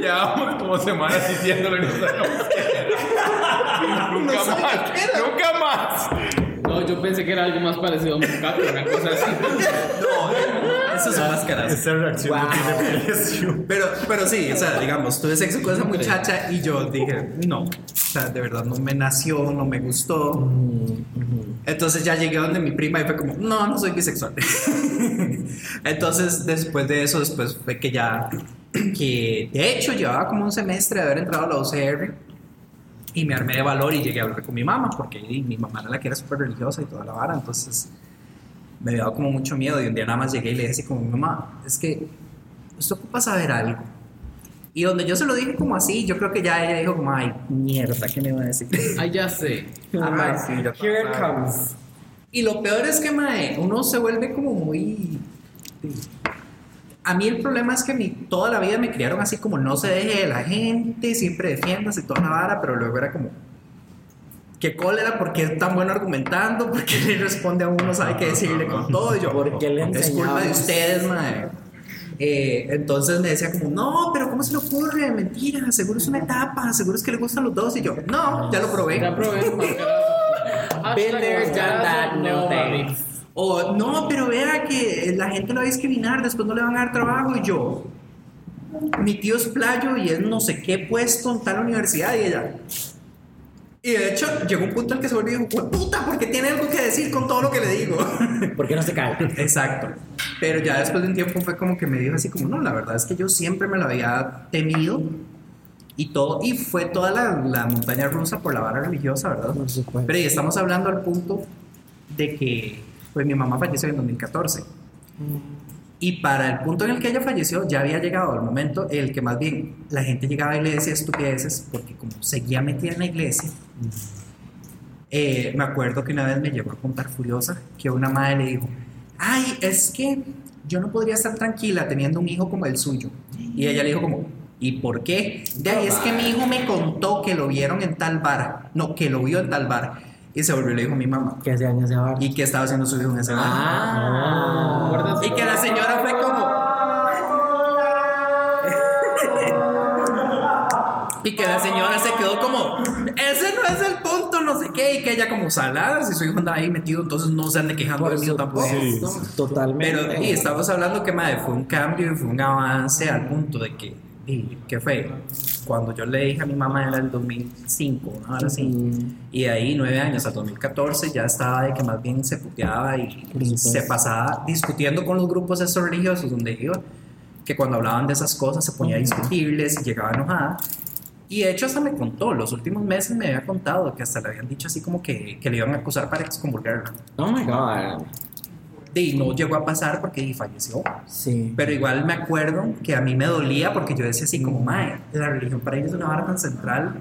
Llevamos como semanas diciéndolo y no sabemos qué era. Nunca más. Nunca más. No, yo pensé que era algo más parecido a un caco, una cosa así. no, es ponerse su máscara. Esa reacción no tiene precio. Pero, pero sí, o sea, digamos, tuve sexo con esa muchacha y yo dije, no, o sea, de verdad no me nació, no me gustó. Entonces ya llegué donde mi prima y fue como, no, no soy bisexual. Entonces, después de eso, después fue que ya, que de hecho llevaba como un semestre de haber entrado a la UCR y me armé de valor y llegué a hablar con mi mamá, porque mi mamá era la que era súper religiosa y toda la vara, entonces me había dado como mucho miedo y un día nada más llegué y le dije así como, mamá, es que usted ocupa saber algo. Y donde yo se lo dije como así, yo creo que ya ella dijo como, ay, mierda, ¿qué me va a decir? Ah, ya sé. Ay, sí, ya Here it comes. Y lo peor es que, mae, uno se vuelve como muy... A mí el problema es que mi, toda la vida me criaron así como no se deje de la gente, siempre defiendas y toda la vara, pero luego era como... ¿Qué cólera? ¿Por qué es tan bueno argumentando? ¿Por qué le responde a uno? ¿Sabe qué decirle con todo? Y yo, ¿Por qué le es culpa de ustedes, mae. Eh, entonces me decía como, no, pero ¿cómo se le ocurre? Mentira, seguro es una etapa, seguro es que le gustan los dos. Y yo, no, ya lo probé. Ya probé. Been there, done that, no mami. O no, pero vea que la gente lo va a discriminar, después no le van a dar trabajo. Y yo, mi tío es playo y es no sé qué puesto en tal universidad. Y ella. Y de hecho, llegó un punto en que se volvió y dijo, puta, porque tiene algo que decir con todo lo que le digo. ¿Por qué no se cae? Exacto. Pero ya después de un tiempo fue como que me dijo así como, no, la verdad es que yo siempre me lo había temido y todo, y fue toda la, la montaña rusa por la vara religiosa, ¿verdad? Supuesto. Pero y estamos hablando al punto de que, pues mi mamá falleció en 2014. Y para el punto en el que ella falleció, ya había llegado el momento en el que más bien la gente llegaba y le decía estupideces, porque como seguía metida en la iglesia, eh, me acuerdo que una vez me llegó a contar furiosa que una madre le dijo, ay, es que yo no podría estar tranquila teniendo un hijo como el suyo. Y ella le dijo como, ¿y por qué? De ahí es que mi hijo me contó que lo vieron en tal bar, no, que lo vio en tal bar. Y se volvió y le dijo a mi mamá, ¿Qué hace años ahora? ¿y qué estaba haciendo su hijo en ese bar? Ah. Guarda Y que la señora fue como... Y que la señora se quedó como, ese no es el punto, no sé qué, y que ella como salada, si su hijo anda ahí metido, entonces no se ande quejando del mío tampoco. supuesto, Totalmente. Pero y estamos hablando que madre, fue un cambio y fue un avance al punto de que, y, ¿qué fue? Cuando yo le dije a mi mamá era el 2005, ¿no? Ahora sí. Y de ahí nueve años al 2014 ya estaba de que más bien se puteaba y se pasaba discutiendo con los grupos esos religiosos donde iba, que cuando hablaban de esas cosas se ponía a discutirles y llegaba enojada. Y de hecho hasta me contó, los últimos meses me había contado que hasta le habían dicho así como que, que le iban a acusar para excomulgarlo. Oh my god. Y no llegó a pasar porque falleció. Sí. Pero igual me acuerdo que a mí me dolía porque yo decía así como, mae, la religión para ellos es una vara tan central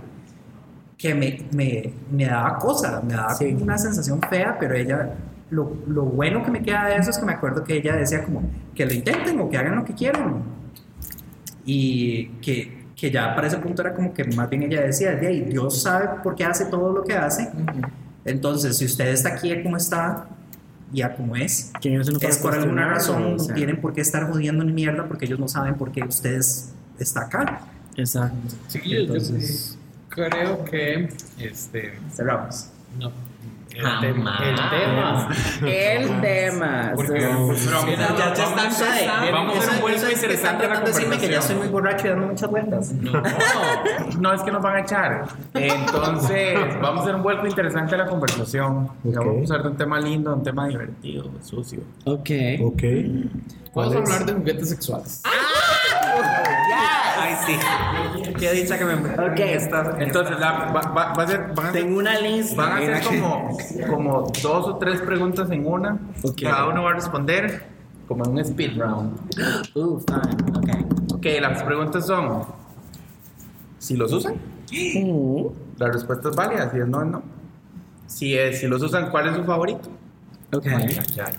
que me, me, me daba cosa, me daba Sí. una sensación fea, pero ella, lo, lo bueno que me queda de eso es que me acuerdo que ella decía como, que lo intenten o que hagan lo que quieran. Y que, que ya para ese punto era como que más bien ella decía, "De ahí, Dios sabe por qué hace todo lo que hace. Entonces, si usted está aquí como está, ya como es, ¿Quién es por alguna razón, O sea, no tienen por qué estar jodiendo ni mierda porque ellos no saben por qué ustedes está acá. Exacto. Sí, yo- yo creo que este Cerramos. no el, tema el tema El tema. Porque- pero vamos- ya te están vamos a- empezando. vamos a hacer un están interesante a la tratando de decirme que ya conversación. muy borracho y dando muchas vueltas. No, No es que nos van a echar. Entonces, vamos a hacer un vuelco interesante a la conversación. Ya Vamos a usar de un tema lindo, un tema divertido, sucio. Ok. Ok. vamos a hablar de juguetes sexuales. Ay, sí. Qué dicha que me Ok. Está- Entonces, la- va, va- va a ser, van a ser, Tengo una lista. van a ser como, como dos o tres preguntas en una. Ok. Cada uno va a responder como en un speed round. Uh, fine. Ok. Ok, las preguntas son: si los usan, la respuesta es válida. Si es no, es no. Si, es, si los usan, ¿cuál es su favorito? Ok. Ya.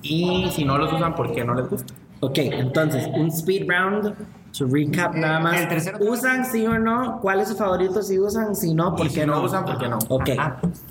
Y si no los usan, ¿por qué no les gusta? Ok, entonces, un speed round. To recap nada más. el tercero- ¿Usan sí o no? ¿Cuál es su favorito? Si usan, si no, ¿por qué si no no? usan, ¿por qué no? Ok.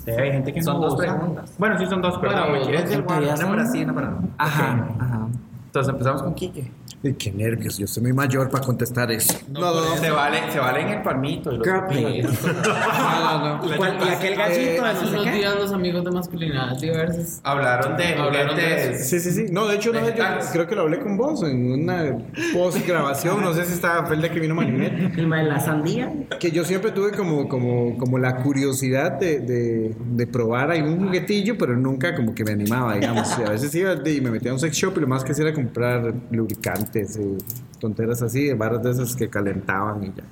Sí, hay gente que Son no dos usa. preguntas. Bueno, sí son dos, pero Bueno, no me quieres teoría Una para sí, una para no. Ajá, ajá. Entonces empezamos con Quique. Y qué nervios, yo soy muy mayor para contestar eso. No, no, no. Se vale, se vale en el palmito. y los no, no. ¿Y, cuál- y aquel gallito Eh, Hace unos qué? días los amigos de masculinidad diversas Hablaron de Hablaron de. Sí, sí, sí. No, de hecho, una vez yo creo que lo hablé con vos en una post grabación. No sé si estaba fue el día que vino Marinette. El de la sandía. Que yo siempre tuve como, como, como la curiosidad de, de, de probar algún juguetillo, pero nunca como que me animaba, digamos. Y a veces iba y me metía a un sex shop y lo más que hacía era comprar lubricantes y tonteras así, de barras de esas que calentaban y ya.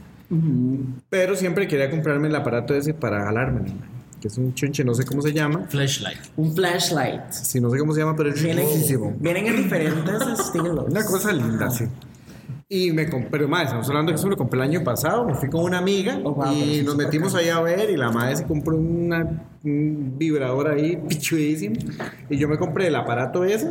Pero siempre quería comprarme el aparato ese para jalarme, que es un chunche, no sé cómo se llama. flashlight. Un flashlight. Sí, no sé cómo se llama, pero es Vienen, riquísimo. vienen en diferentes estilos. Una cosa linda, sí. Y me compré, pero más, estamos hablando que eso lo compré el año pasado, me fui con una amiga Oh, wow, y nos metimos ahí a ver y la madre se compró una, un vibrador ahí pichudísimo y yo me compré el aparato ese,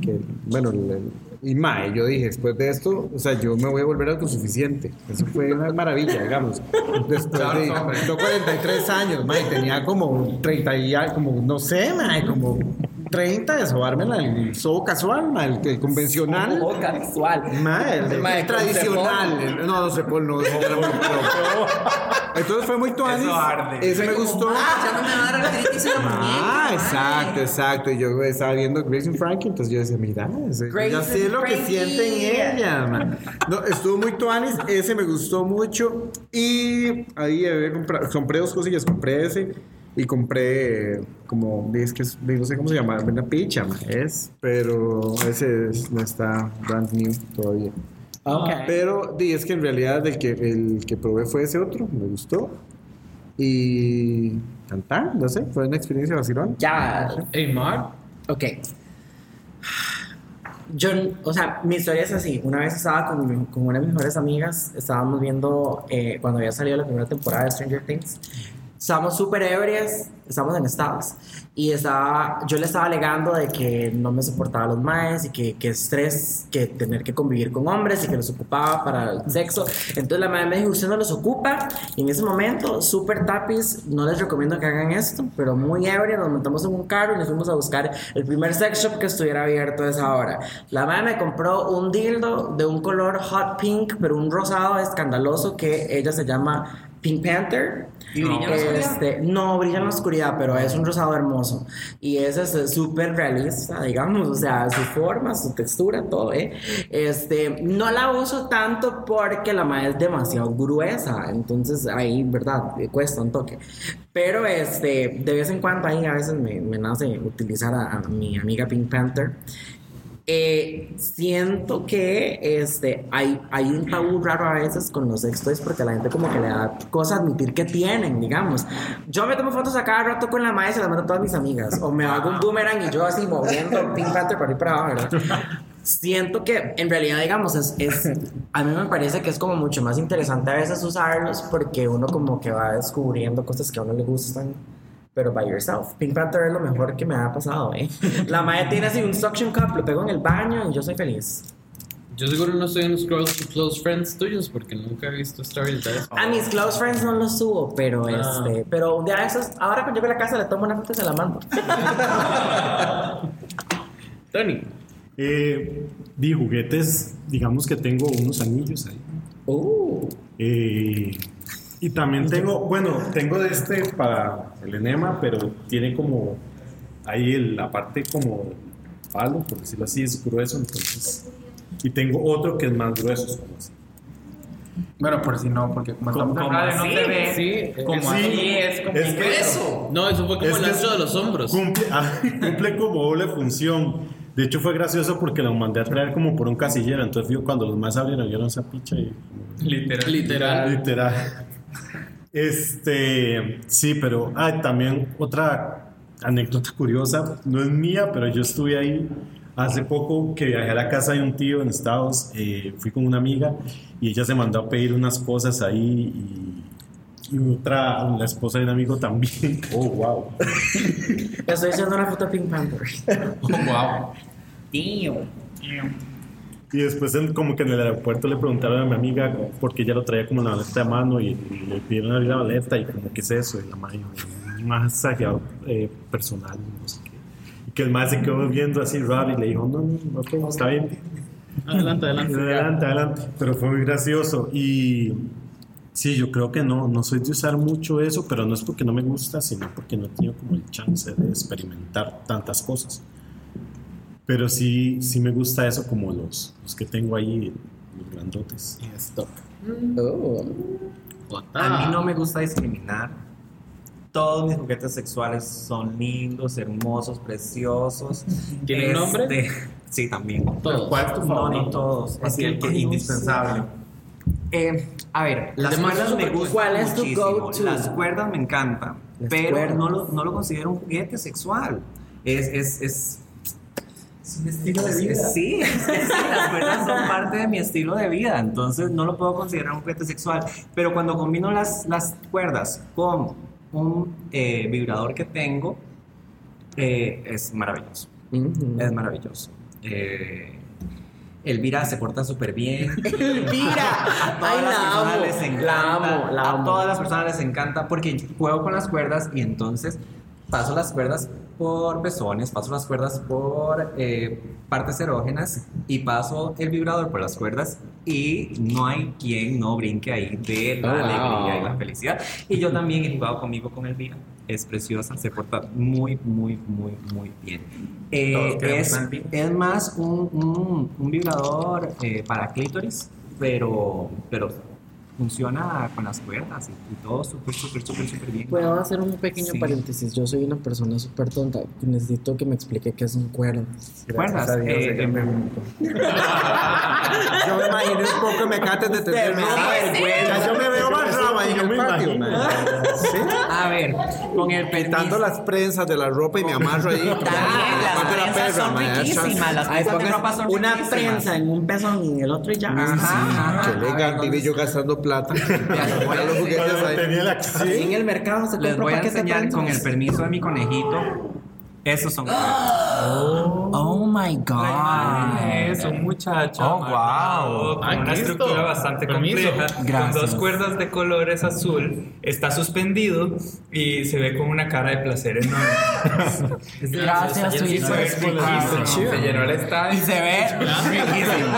que bueno, el- y mae, yo dije, después de esto, o sea, yo me voy a volver autosuficiente. Eso fue una maravilla, digamos. Después de, hombre. yo 43 años, mae, tenía como 30 y como, no sé, mae, como 30 de sobármela, el sobo casual, mae, el, el convencional. Oh, casual. Ma, el, el Ma, el tradicional. el- no, no sé por no. era muy. Entonces fue muy tuanis. Eso arde. Ese me gustó. Ah, ya no me va a dar artritis en la muñeca. Ah, exacto, exacto. Y yo estaba viendo Grace and Frankie, entonces yo decía, mira, ese- Grace ya sé lo que Frankie. sienten ellas, man. No, estuvo muy tuanis, ese me gustó mucho. Y ahí había comprado, compré dos cosillas, compré ese y compré como, es que es- no sé cómo se llama, una picha, es, pero ese es- no está brand new todavía. Ok. Pero di, es que en realidad el que, el que probé fue ese otro, me gustó. Y cantar, no sé, fue una experiencia vacilón. Ya. Hey, Mar. Ok. Yo, o sea, mi historia es así. Una vez estaba con, mi- con una de mis mejores amigas, estábamos viendo eh, cuando había salido la primera temporada de Stranger Things. Estábamos súper ebrias, estábamos en estados. Y estaba, yo le estaba alegando de que no me soportaba los maes y que, que estrés, que tener que convivir con hombres y que los ocupaba para el sexo. Entonces la madre me dijo, usted no los ocupa. Y en ese momento, súper tapis, no les recomiendo que hagan esto, pero muy ebria, nos montamos en un carro y nos fuimos a buscar el primer sex shop que estuviera abierto a esa hora. La madre me compró un dildo de un color hot pink, pero un rosado escandaloso que ella se llama Pink Panther. ¿Y brilla en la oscuridad? Este, no brilla en la oscuridad, pero es un rosado hermoso. Y es este, súper realista, digamos, o sea, su forma, su textura, todo, ¿eh? Este, no la uso tanto porque la madre es demasiado gruesa, entonces ahí, ¿verdad? Cuesta un toque. Pero este, de vez en cuando ahí a veces me, me nace utilizar a, a mi amiga Pink Panther. Eh, siento que este, hay, hay un tabú raro a veces con los sex toys porque la gente como que le da cosa admitir que tienen, digamos. Yo me tomo fotos a cada rato con la madre y se las mando a todas mis amigas. O me hago un boomerang y yo así moviendo Pink Panther para y para abajo, ¿verdad? Siento que en realidad, digamos, es, es, a mí me parece que es como mucho más interesante a veces usarlos porque uno como que va descubriendo cosas que a uno le gustan pero by yourself. Pink Panther es lo mejor que me ha pasado, ¿eh? La madre tiene así un suction cup, lo pego en el baño y yo soy feliz. Yo seguro no estoy en los close, friends tuyos porque nunca he visto stories de eso. A mis close friends no los subo, pero Ah. este, pero un día de esos, ahora cuando llego a la casa le tomo una foto y se la mando. Tony. Eh, di juguetes, digamos que tengo unos anillos ahí. Uh, Eh, y también tengo, bueno, tengo de este para el enema, pero tiene como ahí el- la parte como palo, por decirlo así, es grueso, entonces. Y tengo otro que es más grueso. es como así. Bueno, por si no, porque como estamos en ¿Cómo radio no se ve. Sí, Como Sí, así es como es que- eso. No, eso fue como Es el lazo de los hombros. Cumple, ah, cumple como doble función. De hecho, fue gracioso porque lo mandé a traer como por un casillero. Entonces, cuando los más abrieron, vieron esa picha y. Literal. Literal. Literal. Este, sí, pero ah, también otra anécdota curiosa, no es mía, pero yo estuve ahí hace poco que viajé a la casa de un tío en Estados, eh, fui con una amiga y ella se mandó a pedir unas cosas ahí y, y otra, la esposa de un amigo también. Oh, wow. estoy haciendo una foto de Pink Panther. Oh, wow. Tío. Y después en- como que en el aeropuerto le preguntaron a mi amiga porque ella lo traía como en la maleta de mano y le pidieron abrir la maleta y como qué es eso y la madre un masajeador eh, personal no sé qué. Y que el más se quedó viendo así raro y le dijo, no, no, ok, está bien. Adelante, adelante. Adelante, adelante. Pero fue muy gracioso. Y sí, yo creo que no, no soy de usar mucho eso, pero no es porque no me gusta, sino porque no he tenido como el chance de experimentar tantas cosas. Pero sí, sí me gusta eso como los, los que tengo ahí, los grandotes. Stop. Oh. A mí no me gusta discriminar. Todos mis juguetes sexuales son lindos, hermosos, preciosos. ¿Tienen nombre? Este, Sí, también. Todos. ¿Cuál es tu No, favorito? no todos. Es que el que no indispensable. Eh, a ver, las cuerdas me gustan ¿Cuál es tu muchísimo. go-to? Las cuerdas me encantan, Las pero no lo, no lo considero un juguete sexual. Es, es, es, Es un estilo de vida. sí, es que sí, las cuerdas son parte de mi estilo de vida, entonces no lo puedo considerar un juguete sexual. Pero cuando combino las, las cuerdas con un eh, vibrador que tengo, eh, es maravilloso. Es maravilloso. Eh, Elvira se porta súper bien. Elvira. A todas Ay, las la personas amo. les encanta. La amo, la a amo. todas las personas les encanta porque juego con las cuerdas y entonces paso las cuerdas por pezones, paso las cuerdas por eh, partes erógenas y paso el vibrador por las cuerdas y no hay quien no brinque ahí de la Oh, wow. alegría y la felicidad. Y yo también he jugado conmigo con Elvira. Es preciosa, se porta muy, muy, muy, muy bien. Eh, es, es más un, un, un vibrador eh, para clítoris, pero, pero funciona con las cuerdas y, y todo súper, súper, súper, súper bien. Puedo hacer un pequeño Sí. paréntesis. Yo soy una persona súper tonta. Necesito que me explique qué es un cuerno. ¿Cuerdas? Dios, Eh, me- Yo me imaginé un poco me cates de tener me da Ya yo me veo más rama ahí en Yo me imagino. ¿Sí? A ver, con el Quitando las prensas de la ropa y me amarro ahí. También, las prensas son riquísimas. Las prensas de ropa son una prensa en un pezón y en el otro y ya. Ajá. Qué elegante, vi yo gastando plata. Voy a los juguetes Cuando ahí. tenía la Sí, en el mercado se Les compra voy a paquete enseñar con el permiso de mi conejito. Esos son Oh my god. Es un muchacho Oh, wow. con una Cristo. estructura bastante Permiso. compleja, con Gracias. dos cuerdas de colores azul, está suspendido y se ve con una cara de placer enorme. Gracias, hijo Se llenó el Y estadio. se ve riquísimo.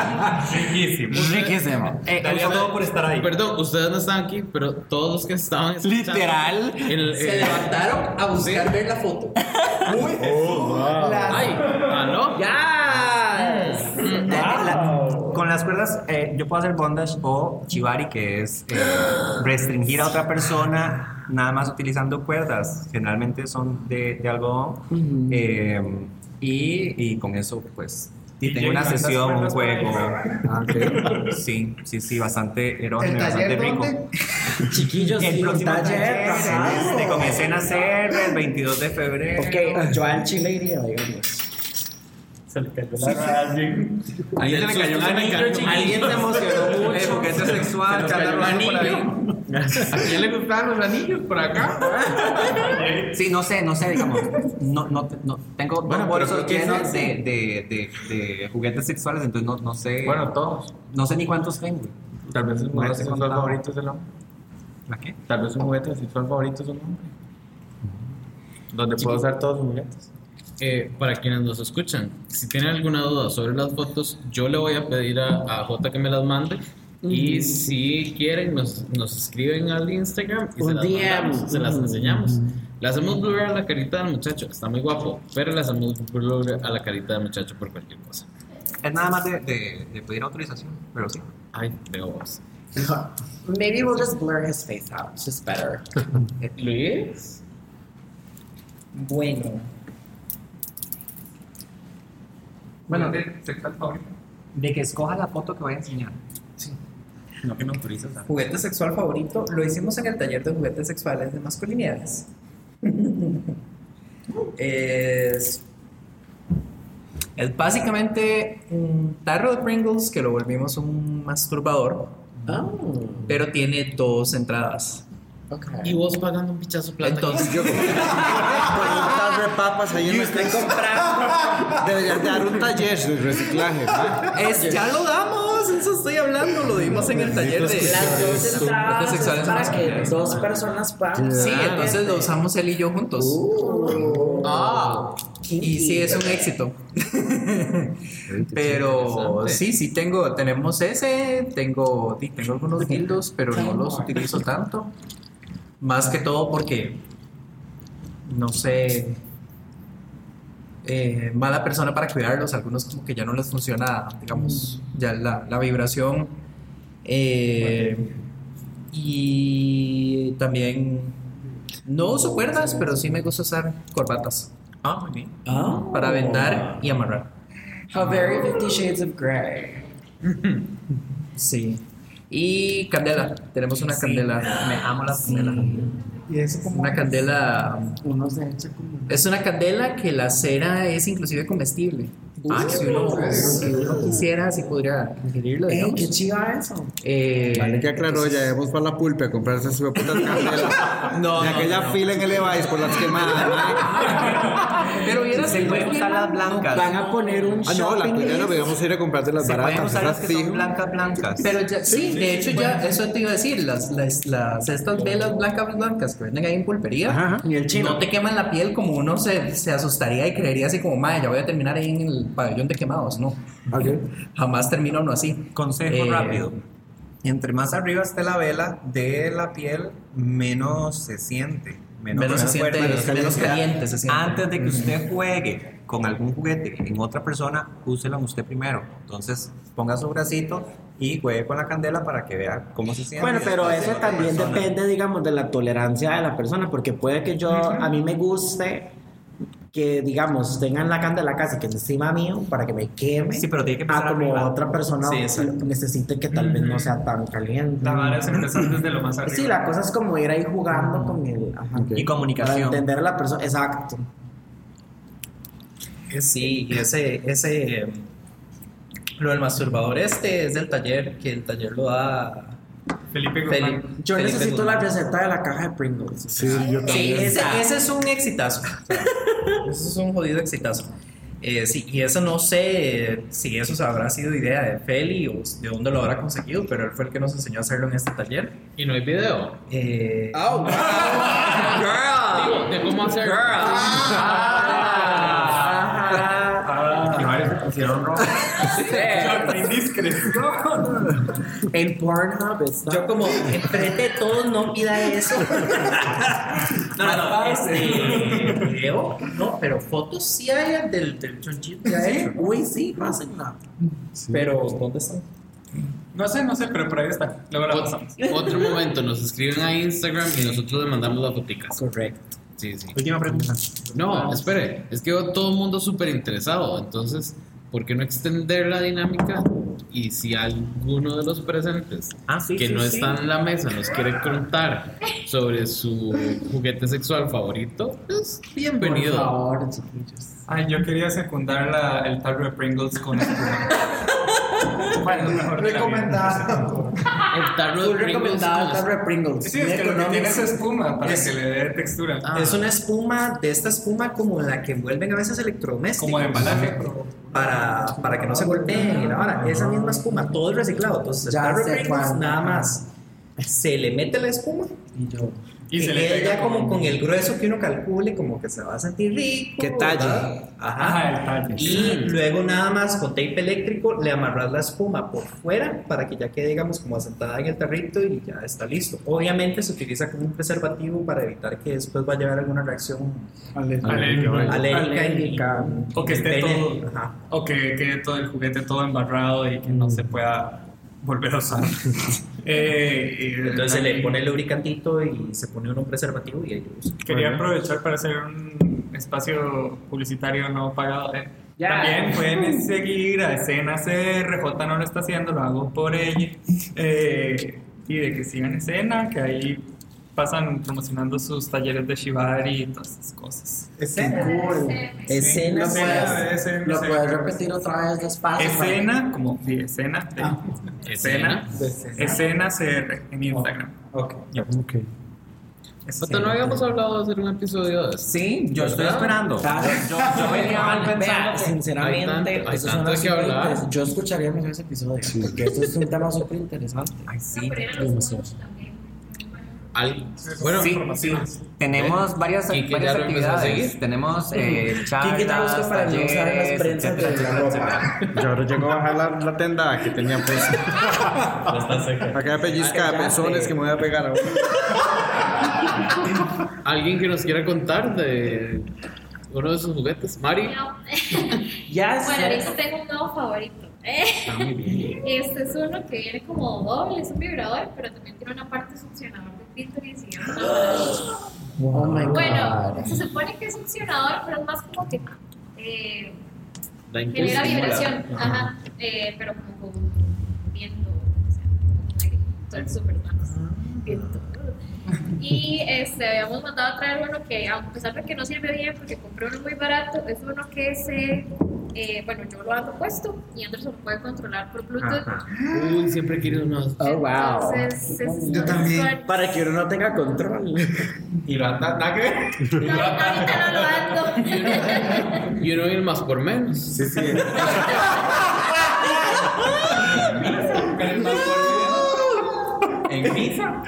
Riquísimo. Riquísimo. Eh, Daría todo por estar ahí. Perdón, ustedes no están aquí, pero todos los que estaban Literal. El- Se eh, levantaron a buscar ver la foto. Muy Ay, con las cuerdas eh, yo puedo hacer bondage o chivari, que es eh, restringir a otra persona nada más utilizando cuerdas. Generalmente son de, de algodón. Eh, y, y con eso, pues, y ¿Y tengo una sesión, un juego. Sí, sí, sí, bastante erógeno, ¿El y bastante rico. Chiquillos, El próximo taller. taller, este, con escena CR, el 22 de febrero. Ok, yo al Chile iría, digamos. Se le cayó la alguien. Ahí se me cayó un anillo. Alguien se emocionó mucho. Eh, juguete sexual, Se cayó un anillo. ¿A quién le gustaban los anillos por acá? Sí, no sé, no sé, digamos. No, no, no, tengo dos Bueno, pero bolsos ¿qué es llenos eso? de, de, de, de juguetes sexuales, entonces no, no sé. Bueno, todos. no sé ni cuántos tengo. Tal vez un juguete sexual favorito es el hombre. ¿La qué? Tal vez un juguete sexual favorito es un hombre. Donde puedo usar todos los juguetes. Eh, para quienes nos escuchan, si tienen alguna duda sobre las fotos, yo le voy a pedir a, a J que me las mande. Y si quieren, nos, nos escriben al Instagram y se las, mandamos, se las enseñamos. Le hacemos blur a la carita del muchacho, está muy guapo, pero le hacemos blur a la carita del muchacho por cualquier cosa. Es nada más de, de, de pedir autorización, pero sí. Ay, veo vos. Maybe we'll just blur his face out. It's just better. Luis. Bueno. Bueno, ¿Juguete sexual favorito? De que escoja la foto que voy a enseñar. Sí. No que me autorizas a. Juguete sexual favorito lo hicimos en el taller de juguetes sexuales de masculinidades. es, es básicamente un tarro de Pringles que lo volvimos un masturbador, Oh, pero tiene dos entradas. ok. Y vos pagando un pichazo plata. Entonces, Yo de papas ahí en la casa. Deberías dar un taller de reciclaje. ¿no? es, ya lo damos, eso estoy hablando, lo dimos en el taller de Las dos entradas sexuales para que dos personas puedan. Sí, entonces lo usamos él y yo juntos. Uh. Ah, Y sí, es un éxito. pero sí, sí tengo, tenemos ese, tengo, tengo algunos dildos, pero no los utilizo tanto. Más que todo porque, no sé, eh, mala persona para cuidarlos, algunos como que ya no les funciona, digamos, ya la, la vibración. Eh, y también no uso cuerdas, pero sí me gusta usar corbatas Ah, muy bien. para vendar y amarrar. How very Fifty Shades of Grey. Sí. Y candela, tenemos una candela. Me amo la candela. Y es como Una candela. como. Es una candela que la cera es inclusive comestible. Ah, si, uno, si uno quisiera, sí podría ingerirlo, ¡Ey, digamos. qué chiva eso! Eh, Vale, que aclaró, ya hemos para la pulpe a comprarse su putas candelas. No, De no, aquella no. fila en el Levi's por las quemadas. Pero vieras Se que pueden usar las blancas. Van a poner un Ah, no, la tuya no, list. debemos ir a comprarte las Se pueden baratas. usar las que son blancas, blancas. Pero ya, sí, de hecho ya, eso te iba a decir, las, las, las estas velas blancas blancas que venden ahí en pulpería, Ajá, ajá. Y el chino. no te queman la piel como uno se, se asustaría y creería así como, madre, ya voy a terminar ahí en el pabellón de quemados, no, Ok. jamás termina uno así. Consejo Eh, rápido. Entre más arriba esté la vela de la piel, menos se siente. Menos, Menos se siente- fuerte, menos caliente se siente. Antes de que usted juegue con algún juguete en otra persona, úsela usted primero. Entonces, ponga su bracito y juegue con la candela para que vea cómo se siente. Bueno, pero eso también persona. depende, digamos, de la tolerancia de la persona, porque puede que yo, a mí me guste que, digamos, tengan la candela casi que encima mío para que me queme. Sí, pero tiene que empezar Ah, como arriba. otra persona Sí, necesite que tal vez no sea tan caliente. La vara es empezar desde lo más arriba. Sí, la cosa es como ir ahí jugando con el... ajá. Y Para comunicación. entender a la persona, exacto. Sí, y ese, ese, lo del masturbador este es del taller, que el taller lo da Felipe Guzmán. Felipe. Yo Felipe necesito la Guzmán. receta de la caja de Pringles. Sí, yo Sí, también. ese, ese es un exitazo. ese es un jodido exitazo. Eh, sí, y eso no sé si eso habrá sido idea de Feli o de dónde lo habrá conseguido, pero él fue el que nos enseñó a hacerlo en este taller. Y no hay video. Eh, Oh, Digo, de cómo hacerlo. Y varios se pusieron rojos. En Pornhub está. Yo como, enfrente de todos, no pida eso. no, no, no, este, video, no, pero fotos sí hay del, del chonchito Sí. Uy, sí, pásenla. Pero, ¿dónde están? No sé, no sé, pero por ahí está. Luego la pasamos. Ot- Otro momento, nos escriben a Instagram y nosotros les mandamos las foticas. Correcto. Sí, sí. Última pregunta. No, espere, es que todo el mundo súper interesado, entonces, ¿por qué no extender la dinámica? Y si alguno de los presentes Ah, sí, que sí, no sí. está en la mesa nos quiere contar sobre su juguete sexual favorito, pues Por bienvenido. favor, chiquillos. Ay, yo quería secundar la, el tarro de Pringles con espuma. bueno, mejor Recomendado. El tarro de Pringles tarro de Pringles. Sí, es que lo que tiene es espuma para Es- que le dé textura. Ah. Es una espuma, de esta espuma como la que envuelven a veces electrodomésticos. Como de embalaje. Para, para que no se golpeen vara. Esa misma espuma, todo es reciclado. Entonces, el tarro de Pringles nada más se le mete la espuma Y yo. Y que se le quede pega ya como con el grueso que uno calcule, como que se va a sentir rico. ¿Qué talle? Ajá. Ajá, el talle. Y luego nada más con tape eléctrico le amarras la espuma por fuera para que ya quede, digamos, como asentada en el tarrito y ya está listo. Obviamente se utiliza como un preservativo para evitar que después vaya a haber alguna reacción alérgica. O que esté el pene- todo. Ajá. O que quede todo el juguete todo embarrado y que no se pueda volver a usar. Eh, Entonces se le pone el lubricantito y se pone uno un preservativo y usa. Quería aprovechar para hacer un espacio publicitario no pagado. eh. Ya. También pueden seguir a Escena CR, J no lo está haciendo, lo hago por ella. Eh, y de que sigan Escena, que ahí pasan promocionando sus talleres de Shibari y todas esas cosas. Escena. Escena. Sí, pues, escena, Lo sí. puedes repetir otra vez despacio. Escena, como sí, escena, de- Ah. escena, escena CR en Instagram. Ok. Ok. Jota, ¿No habíamos hablado de hacer un episodio de? Sí, yo estoy ¿Verdad? esperando. Claro. Yo, yo venía mal Vea, pensando. que- sinceramente, hay tanto- hay que hablar. Yo escucharía mejor ese episodio, porque esto es un tema súper interesante. Ay, sí. También. Al- bueno, Sí, sí. Tenemos varias, ya varias lo empezó a actividades. seguir. Tenemos eh, charlas, ya busca para no usar las talleres, prensas de la etcétera, etcétera. Yo ahora llego a bajar la, la tenda que tenía pues. Acá pellizca de pezones que me voy a pegar ahora. alguien que nos quiera contar de uno de sus juguetes, Mari. Ya Bueno, sé. ahorita tengo un nuevo favorito. Está muy bien. Este es uno que viene como doble, es un vibrador, pero también tiene una parte succionador de clítoris y una maravilla. Oh my Bueno, god. se supone que es succionador, pero es más como que eh, genera vibración, ajá, eh, pero como con viento, o sea, como con aire, súper. Viento. Y este, habíamos mandado a traer uno que, a pesar de que no sirve bien porque compré uno muy barato, es uno que se, eh, bueno, yo lo ando puesto y Anderson lo puede controlar por Bluetooth. Uy, siempre quiero unos. Oh wow. Entonces, es- Yo también. Para que uno no tenga control. Y lo anda, que ver. No, ahorita no lo ando. Y uno viene más por menos. Sí, sí. En misa.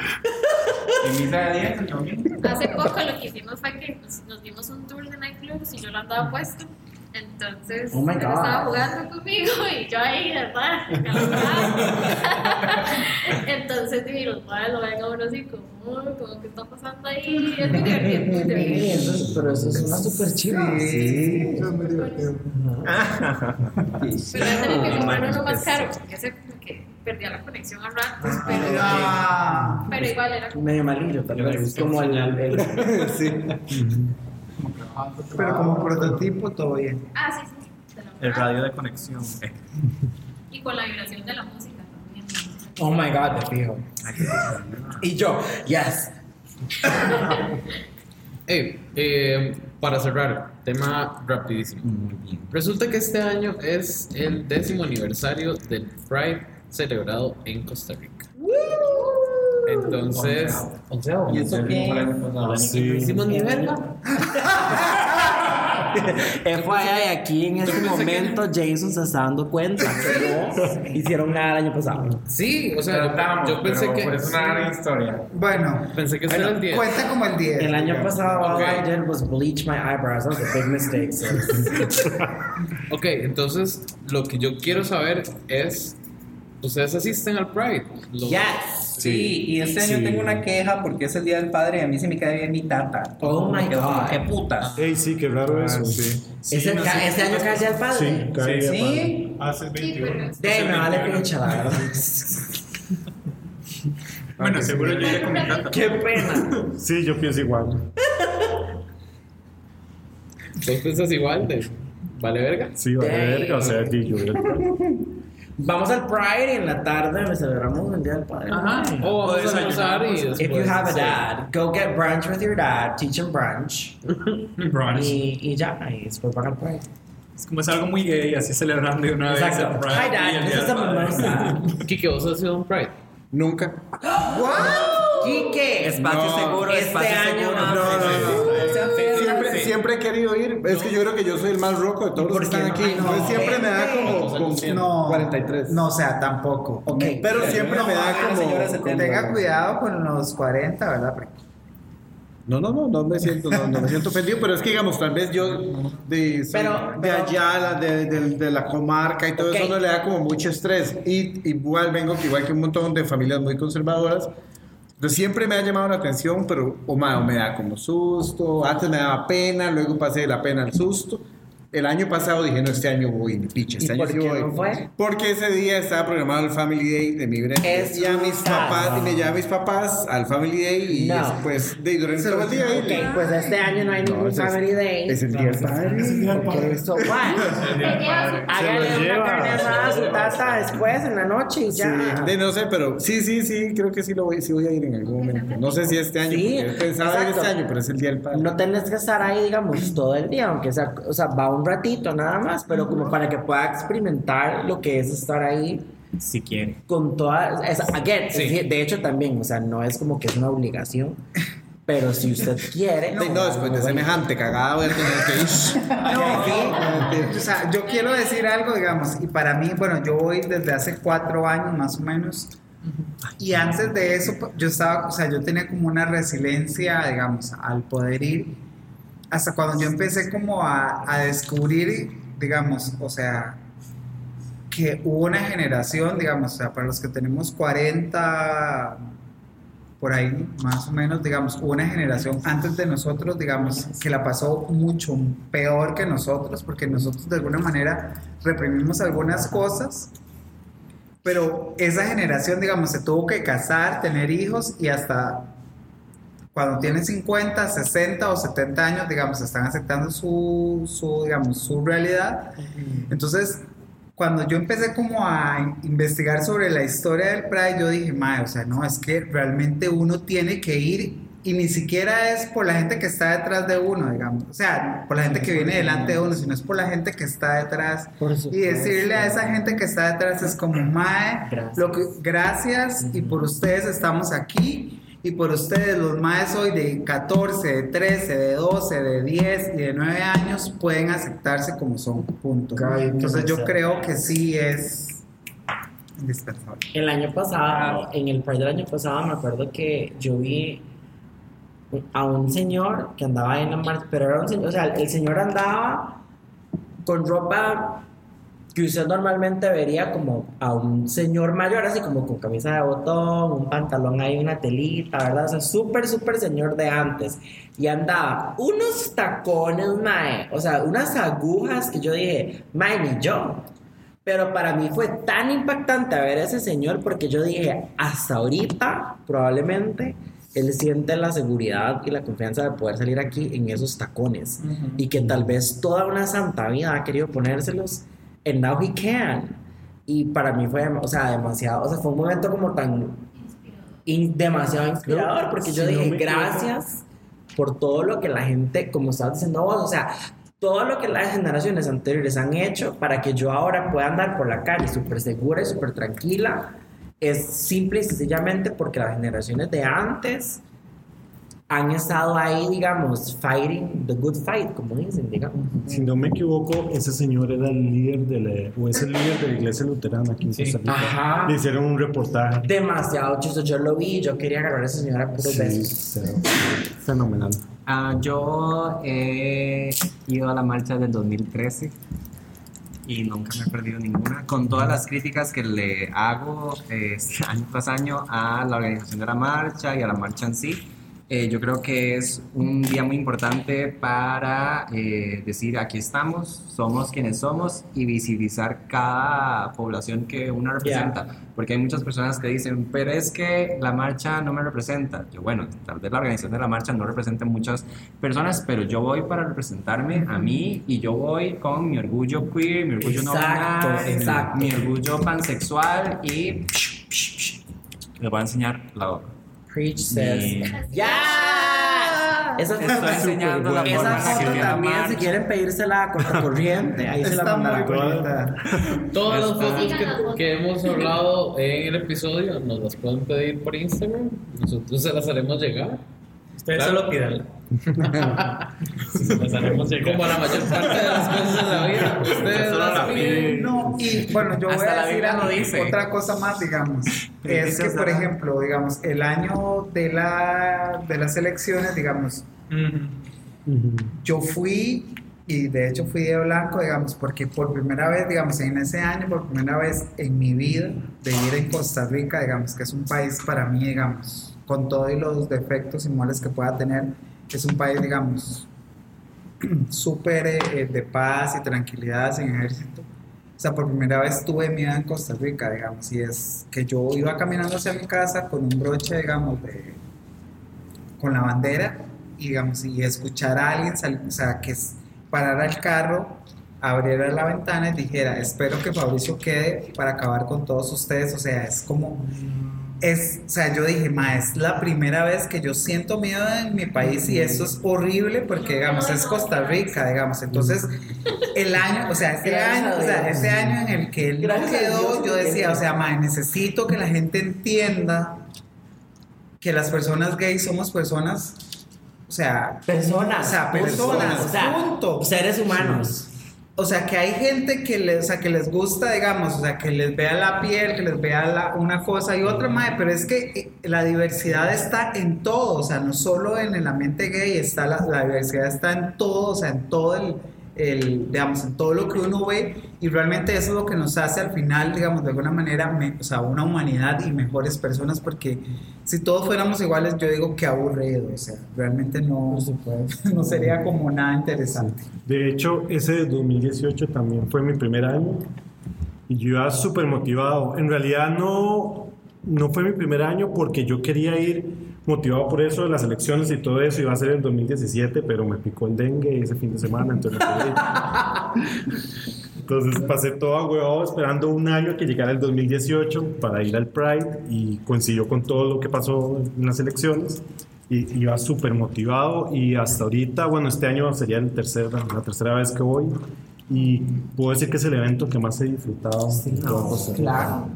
En misa de 10, el domingo. Hace poco lo que hicimos fue que nos, nos dimos un tour de nightclubs y yo lo andaba puesto. Entonces, Oh my él God. estaba jugando conmigo y yo ahí, ¿verdad? Calmada. Entonces, y los padres lo ven a uno así como, "Uy, como que está pasando ahí. Es muy divertido, muy pero eso es una super chiva. Sí, eso es muy divertido. Pero ya tenía que comprar uno más caro porque ese como que perdía la conexión a ratos, pero, Ah, pero igual era como. Medio malillo, tal vez. Como el. el- sí. Pero como prototipo todo bien. Ah, sí, sí. la El radio de conexión. Y con la vibración de la música también. Oh my god, te fijo. Y yo, yes. Eh, eh, para cerrar, tema rapidísimo. Resulta que este año es el décimo aniversario del Pride celebrado en Costa Rica. Entonces, ¿Y eso qué? hicimos ni verga. FYI, aquí en este momento Jason se está dando cuenta que no hicieron nada el año pasado. Sí, o sea, Tratamos, yo pensé pero que Por eso una gran historia. Bueno, pensé que ese era el 10. cuenta como el 10. El año pasado all Ok. I did was bleach my eyebrows. That was a big mistake. so- Ok, entonces lo que yo quiero saber es, ¿ustedes asisten al Pride? Lo- Yes. Sí, y este año tengo una queja porque es el día del padre y a mí se me cae bien mi tata. Oh my Quedo como, God. ¿Qué putas? Ey, sí, qué raro eso. sí. ¿Es el ca- ¿Este año cae el padre? Sí, cae Sí, sí. Hace Sí, pero 21. De me vale pinche la verdad. Bueno, seguro yo iré con mi tata. Qué pena. Sí, yo pienso igual. ¿Vos pensás igual de vale verga? Sí, va a verga, o sea, di yo. Vamos al Pride y en la tarde celebramos el Día del Padre. Ajá. O vamos a almorzar y después. If you have a dad, go get brunch with your dad, teach him brunch. Brunch. Y, y ya, y después van al Pride. Es como es algo muy gay, así celebrando de una vez Exacto. el Pride Hi dad, this is a dad. Kike, ¿vos has sido un Pride? Nunca. Quique, Espacio No, seguro, este espacio año seguro. no. No, no, Siempre, he querido ir. Es que yo creo que yo soy el más roco de todos los que están aquí. Ay, no. Entonces siempre me da como, ¿Cuántos años como? No. 43. No, o sea, tampoco. Ok. Pero siempre me da señora, como. se Tenga cuidado con los 40, ¿verdad? No, no, no, no me siento, no, no me siento ofendido, pero es que digamos, tal vez yo de, Pero- de pero- allá, la- de, de- de la comarca y todo Ok. eso no le da como mucho estrés. Y igual vengo que igual que un montón de familias muy conservadoras. Entonces siempre me ha llamado la atención, pero o, ma, o me da como susto, antes me daba pena, luego pasé de la pena al susto. El año pasado dije, no, este año voy, ni picha, este ¿Y año por sí qué voy. no fue? Porque ese día estaba programado el Family Day de mi brete. Es y a mis papás, y me llevé a mis papás al Family Day y No. después de durante todo el día. Ok, pues este año no hay ningún es- Family Day. Es el día del padre. Ok, so what? Hágale una carne asada a su tata después en la noche y ya. De no sé, pero sí, sí, sí, creo que sí lo voy, sí voy a ir en algún momento. No sé si este año, Sí, pensaba ir exacto. este año, pero es el día del padre. No tenés que estar ahí, digamos, todo el día, aunque sea, o sea, va un ratito nada más, pero como para que pueda experimentar lo que es estar ahí Si quiere. con toda, es, again, Sí. de hecho también, o sea, no es como que es una obligación, pero si usted quiere, Sí, no, después de semejante cagada voy a tener que ir. No, o sea, yo quiero decir algo, digamos, y para mí, bueno, yo voy desde hace cuatro años más o menos, Y antes de eso, yo estaba, o sea, yo tenía como una resiliencia, digamos, al poder ir, hasta cuando yo empecé como a, a descubrir, digamos, o sea, que hubo una generación, digamos, para los que tenemos 40, por ahí más o menos, digamos, hubo una generación antes de nosotros, digamos, que la pasó mucho peor que nosotros, porque nosotros de alguna manera reprimimos algunas cosas, pero esa generación, digamos, se tuvo que casar, tener hijos y hasta cuando tienen 50, 60 o 70 años, digamos, están aceptando su, su digamos, su realidad. Entonces, cuando yo empecé como a investigar sobre la historia del Pride, yo dije, madre, o sea, no, es que realmente uno tiene que ir y ni siquiera es por la gente que está detrás de uno, digamos, o sea, por la gente que viene delante de uno, sino es por la gente que está detrás. Y decirle a esa gente que está detrás es como, mae, lo que, gracias y por ustedes estamos aquí. Y por ustedes, los maes hoy de 14, de 13, de 12, de 10 y de 9 años pueden aceptarse como son, punto. Entonces yo creo que sí es indispensable. El año pasado, en el Pride del año pasado, me acuerdo que yo vi a un señor que andaba en la marcha, pero era un señor, o sea, el señor andaba con ropa que usted normalmente vería como a un señor mayor, así como con camisa de botón, un pantalón ahí, una telita, ¿verdad? O sea, súper, súper señor de antes. Y andaba unos tacones, mae, o sea, unas agujas que yo dije, mae, ni yo. Pero para mí fue tan impactante ver a ese señor porque yo dije, hasta ahorita, probablemente, él siente la seguridad y la confianza de poder salir aquí en esos tacones. Y que tal vez toda una santa vida ha querido ponérselos and now he can. Y para mí fue, o sea, demasiado, o sea, fue un momento como tan in- demasiado inspirador, porque yo no dije, me equivoco- gracias por todo lo que la gente, como estabas diciendo vos, o sea, todo lo que las generaciones anteriores han hecho para que yo ahora pueda andar por la calle súper segura y súper tranquila, es simple y sencillamente porque las generaciones de antes han estado ahí, digamos, fighting the good fight, como dicen, digamos. Si no me equivoco, ese señor era el líder de la, o es el líder de la iglesia luterana aquí en Costa Rica. Ajá. Le hicieron un reportaje. Demasiado chistoso, yo lo vi, yo quería agarrar a esa señora por Sí, besos. fenomenal. Ah, yo he ido a la marcha del 2013 y nunca me he perdido ninguna. Con todas las críticas que le hago eh, año tras año a la organización de la marcha y a la marcha en sí, eh, yo creo que es un día muy importante para eh, decir aquí estamos, somos quienes somos y visibilizar cada población que uno representa. Porque hay muchas personas que dicen, pero es que la marcha no me representa. Yo, bueno, tal vez la organización de la marcha no represente muchas personas, pero yo voy para representarme a mí y yo voy con mi orgullo queer, mi orgullo Exacto, no exacto. mi orgullo pansexual y les voy a enseñar la obra. Preach says. Mi- ¡Ya! Esa Te estoy enseñando la Esa foto también, si quieren pedírsela a Corriente, ahí se la Está bonita. Todas las Está- fotos que, fotos. que hemos hablado en el episodio nos las pueden pedir por Instagram. Nosotros se las haremos llegar. Ustedes Claro. solo pídanla. Llegar. Como la mayor parte de las cosas de la vida. Ustedes Solo las piden. No, y bueno, yo voy a la decir dice. otra cosa más, digamos. Es que, por ejemplo, digamos, el año de, la, de las elecciones, digamos, yo fui, y de hecho fui de blanco, digamos, porque por primera vez, digamos, en ese año, por primera vez en mi vida, de ir en Costa Rica, digamos, que es un país para mí, digamos, con todos los defectos y males que pueda tener, es un país, digamos, súper eh, de paz y tranquilidad, sin ejército. O sea, por primera vez tuve mi vida en Costa Rica, digamos, y es que yo iba caminando hacia mi casa con un broche, digamos, de, con la bandera, y digamos, y escuchar a alguien, sal- o sea, que parara el carro, abriera la ventana y dijera, espero que Fabricio quede para acabar con todos ustedes, o sea, es como, es, o sea, yo dije, ma, es la primera vez que yo siento miedo en mi país y eso es horrible porque, digamos, es Costa Rica, digamos, entonces, el año, o sea, ese año, o sea, ese año en el que él no quedó, yo decía, o sea, ma, necesito que la gente entienda que las personas gays somos personas, o sea, Personas, o sea, personas, o sea, punto. seres humanos. O sea, que hay gente que les, o sea, que les gusta, digamos, o sea, que les vea la piel, que les vea la- una cosa y otra, mae, pero es que eh, la diversidad está en todo, o sea, no solo en el ambiente gay, está la, la diversidad está en todo, o sea, en todo el, el, digamos, en todo lo que uno ve y realmente eso es lo que nos hace al final, digamos, de alguna manera, me- o sea, una humanidad y mejores personas, porque si todos fuéramos iguales, yo digo que aburrido, o sea, realmente no, no sería como nada interesante. De hecho, ese 2018 también fue mi primer año y yo iba súper motivado. En realidad no, no fue mi primer año porque yo quería ir motivado por eso, las elecciones y todo eso. Iba a ser en 2017, pero me picó el dengue ese fin de semana, entonces no. Entonces pasé todo a huevo esperando un año que llegara el 2018 para ir al Pride y coincidió con todo lo que pasó en las elecciones. Y iba súper motivado y hasta ahorita, bueno, este año sería el tercer, la tercera vez que voy y puedo decir que es el evento que más he disfrutado. toda Costa Rica. Claro.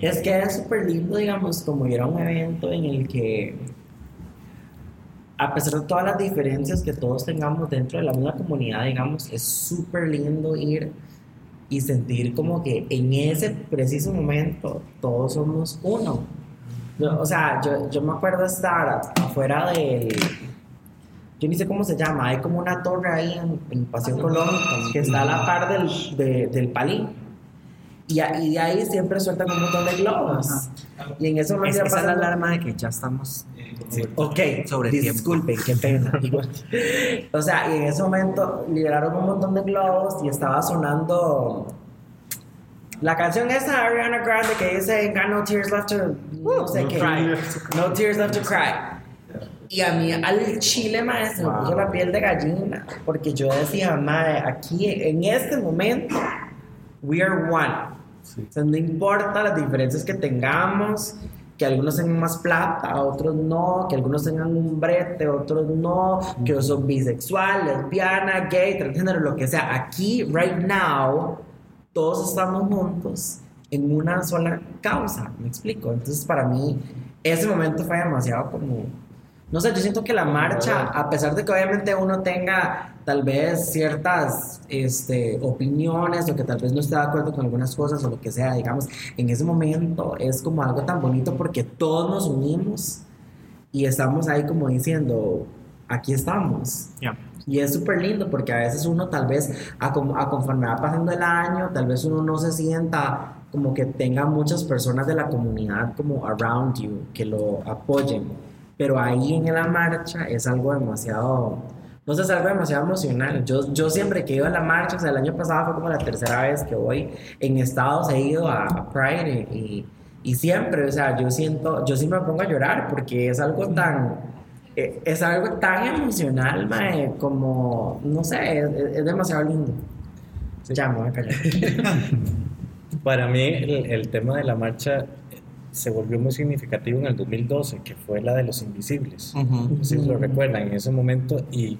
Es que es súper lindo, digamos, como ir a un evento en el que, a pesar de todas las diferencias que todos tengamos dentro de la misma comunidad, digamos, es súper lindo ir y sentir como que en ese preciso momento todos somos uno. Yo- o sea, yo, yo me acuerdo estar afuera del... Yo ni sé cómo se llama, hay como una torre ahí en, en Pasión Colón que está a la par del, de- del palín. Y, y de ahí siempre sueltan un montón de globos. Y en ese momento Es- iba esa es la alarma de que ya estamos Ok, sobre disculpen, qué pena. O sea, y en ese momento liberaron un montón de globos y estaba sonando la canción esa de Ariana Grande que dice Got no tears left to no sé No qué. tears No tears left to cry. Y a mí al chile, maestro, me puso la piel de gallina. Porque yo decía, madre, aquí en este momento, we are one. O sea, no importa las diferencias que tengamos, que algunos tengan más plata, otros no, que algunos tengan un brete, otros no, que son bisexual, lesbiana, gay, transgénero, lo que sea. Aquí, right now, todos estamos juntos en una sola causa, me explico. Entonces, para mí, ese momento fue demasiado como no sé, yo siento que la marcha, a pesar de que obviamente uno tenga tal vez ciertas este, opiniones o que tal vez no esté de acuerdo con algunas cosas o lo que sea, digamos, en ese momento es como algo tan bonito porque todos nos unimos y estamos ahí como diciendo, aquí estamos. Y es súper lindo porque a veces uno tal vez, a, a conforme va pasando el año, tal vez uno no se sienta como que tenga muchas personas de la comunidad como around you que lo apoyen. Pero ahí en la marcha es algo demasiado, no sé, es algo demasiado emocional. Yo, yo siempre que ido a la marcha, o sea, el año pasado fue como la tercera vez que voy en Estados, he ido a, Pride y, y, y siempre, o sea, yo siento, yo sí me pongo a llorar porque es algo tan, eh, es algo tan emocional, mae, como, no sé, es, es demasiado lindo. Ya me voy a callar. Para mí el, el tema de la marcha se volvió muy significativo en el 2012, que fue la de los invisibles. No sé si lo recuerdan en ese momento y,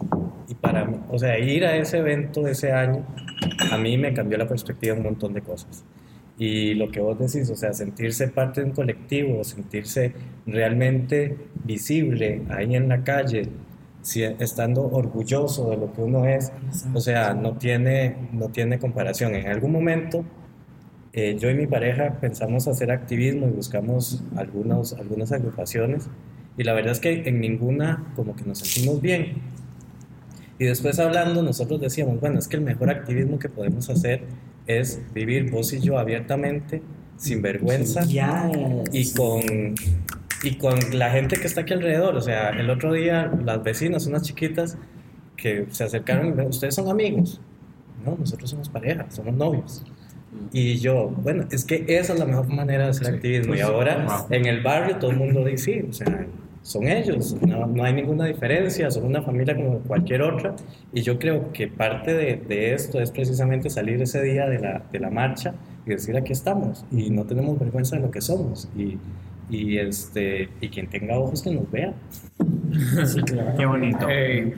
y para mí, o sea, ir a ese evento ese año, a mí me cambió la perspectiva de un montón de cosas. Y lo que vos decís, o sea, sentirse parte de un colectivo, sentirse realmente visible ahí en la calle, si- estando orgulloso de lo que uno es, o sea, no tiene, no tiene comparación. En algún momento, eh, yo y mi pareja pensamos hacer activismo y buscamos algunos, algunas agrupaciones y la verdad es que en ninguna como que nos sentimos bien. Y después hablando, nosotros decíamos, bueno, es que el mejor activismo que podemos hacer es vivir vos y yo abiertamente, sin vergüenza y con y con la gente que está aquí alrededor. O sea, el otro día las vecinas, unas chiquitas que se acercaron y me ustedes son amigos. No, nosotros somos pareja, somos novios. Y yo, bueno, es que esa es la mejor manera de hacer activismo. Y ahora en el barrio todo el mundo dice, sí, o sea, son ellos, no, no hay ninguna diferencia, son una familia como cualquier otra. Y yo creo que parte de, de esto es precisamente salir ese día de la, de la marcha y decir aquí estamos y no tenemos vergüenza de lo que somos. Y, y, este, y quien tenga ojos que nos vea. Qué bonito.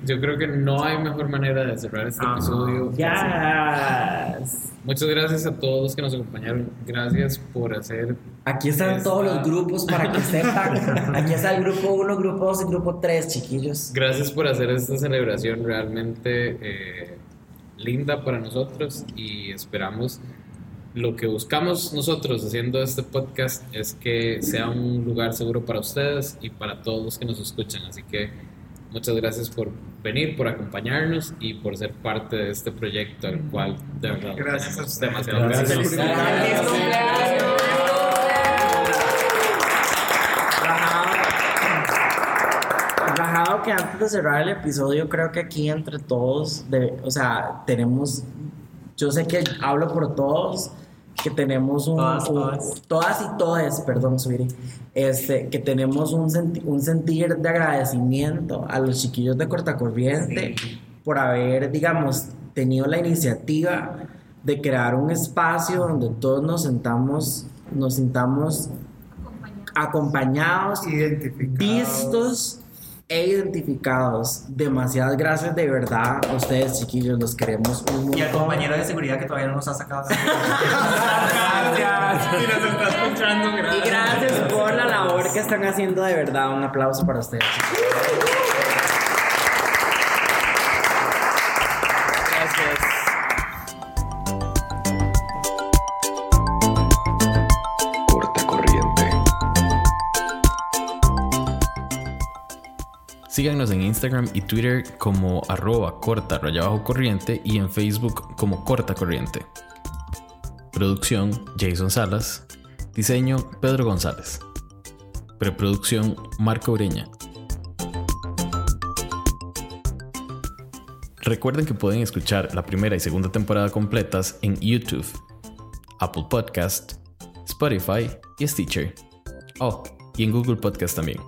yo creo que no hay mejor manera de cerrar este episodio. que así. Muchas gracias a todos los que nos acompañaron. Gracias por hacer. Aquí están todos los grupos para que sepan. Aquí está el grupo 1, grupo 2 y grupo 3, chiquillos. Gracias por hacer esta celebración realmente eh, linda para nosotros y esperamos lo que buscamos nosotros haciendo este podcast es que sea un lugar seguro para ustedes y para todos los que nos escuchan. Así que muchas gracias por venir, por acompañarnos y por ser parte de este proyecto, al cual de verdad Gracias a ustedes. demasiado Gracias invitarnos. Rajado que antes de cerrar el episodio, creo que aquí entre todos, de, o sea, tenemos, yo sé que hablo por todos, que tenemos un, Todas, un- todas. todas y todes, perdón, Sweetie, este, que tenemos un, senti- un sentir de agradecimiento a los chiquillos de Cortacorriente por haber, digamos, tenido la iniciativa de crear un espacio donde todos nos sentamos, nos sintamos acompañados, vistos e identificados. Demasiadas gracias de verdad a ustedes, chiquillos, los queremos un Y al montón. compañero de seguridad que todavía no nos ha sacado. Si nos está escuchando, Y gracias. gracias por la labor que están haciendo de verdad. Un aplauso para ustedes. Corta Síganos en Instagram y Twitter como arroba corta raya bajo corriente y en Facebook como corta corriente. Producción Jason Salas. Diseño Pedro González. Preproducción Marco Ureña. Recuerden que pueden escuchar la primera y segunda temporada completas en YouTube, Apple Podcast, Spotify y Stitcher. Oh, y en Google Podcast también.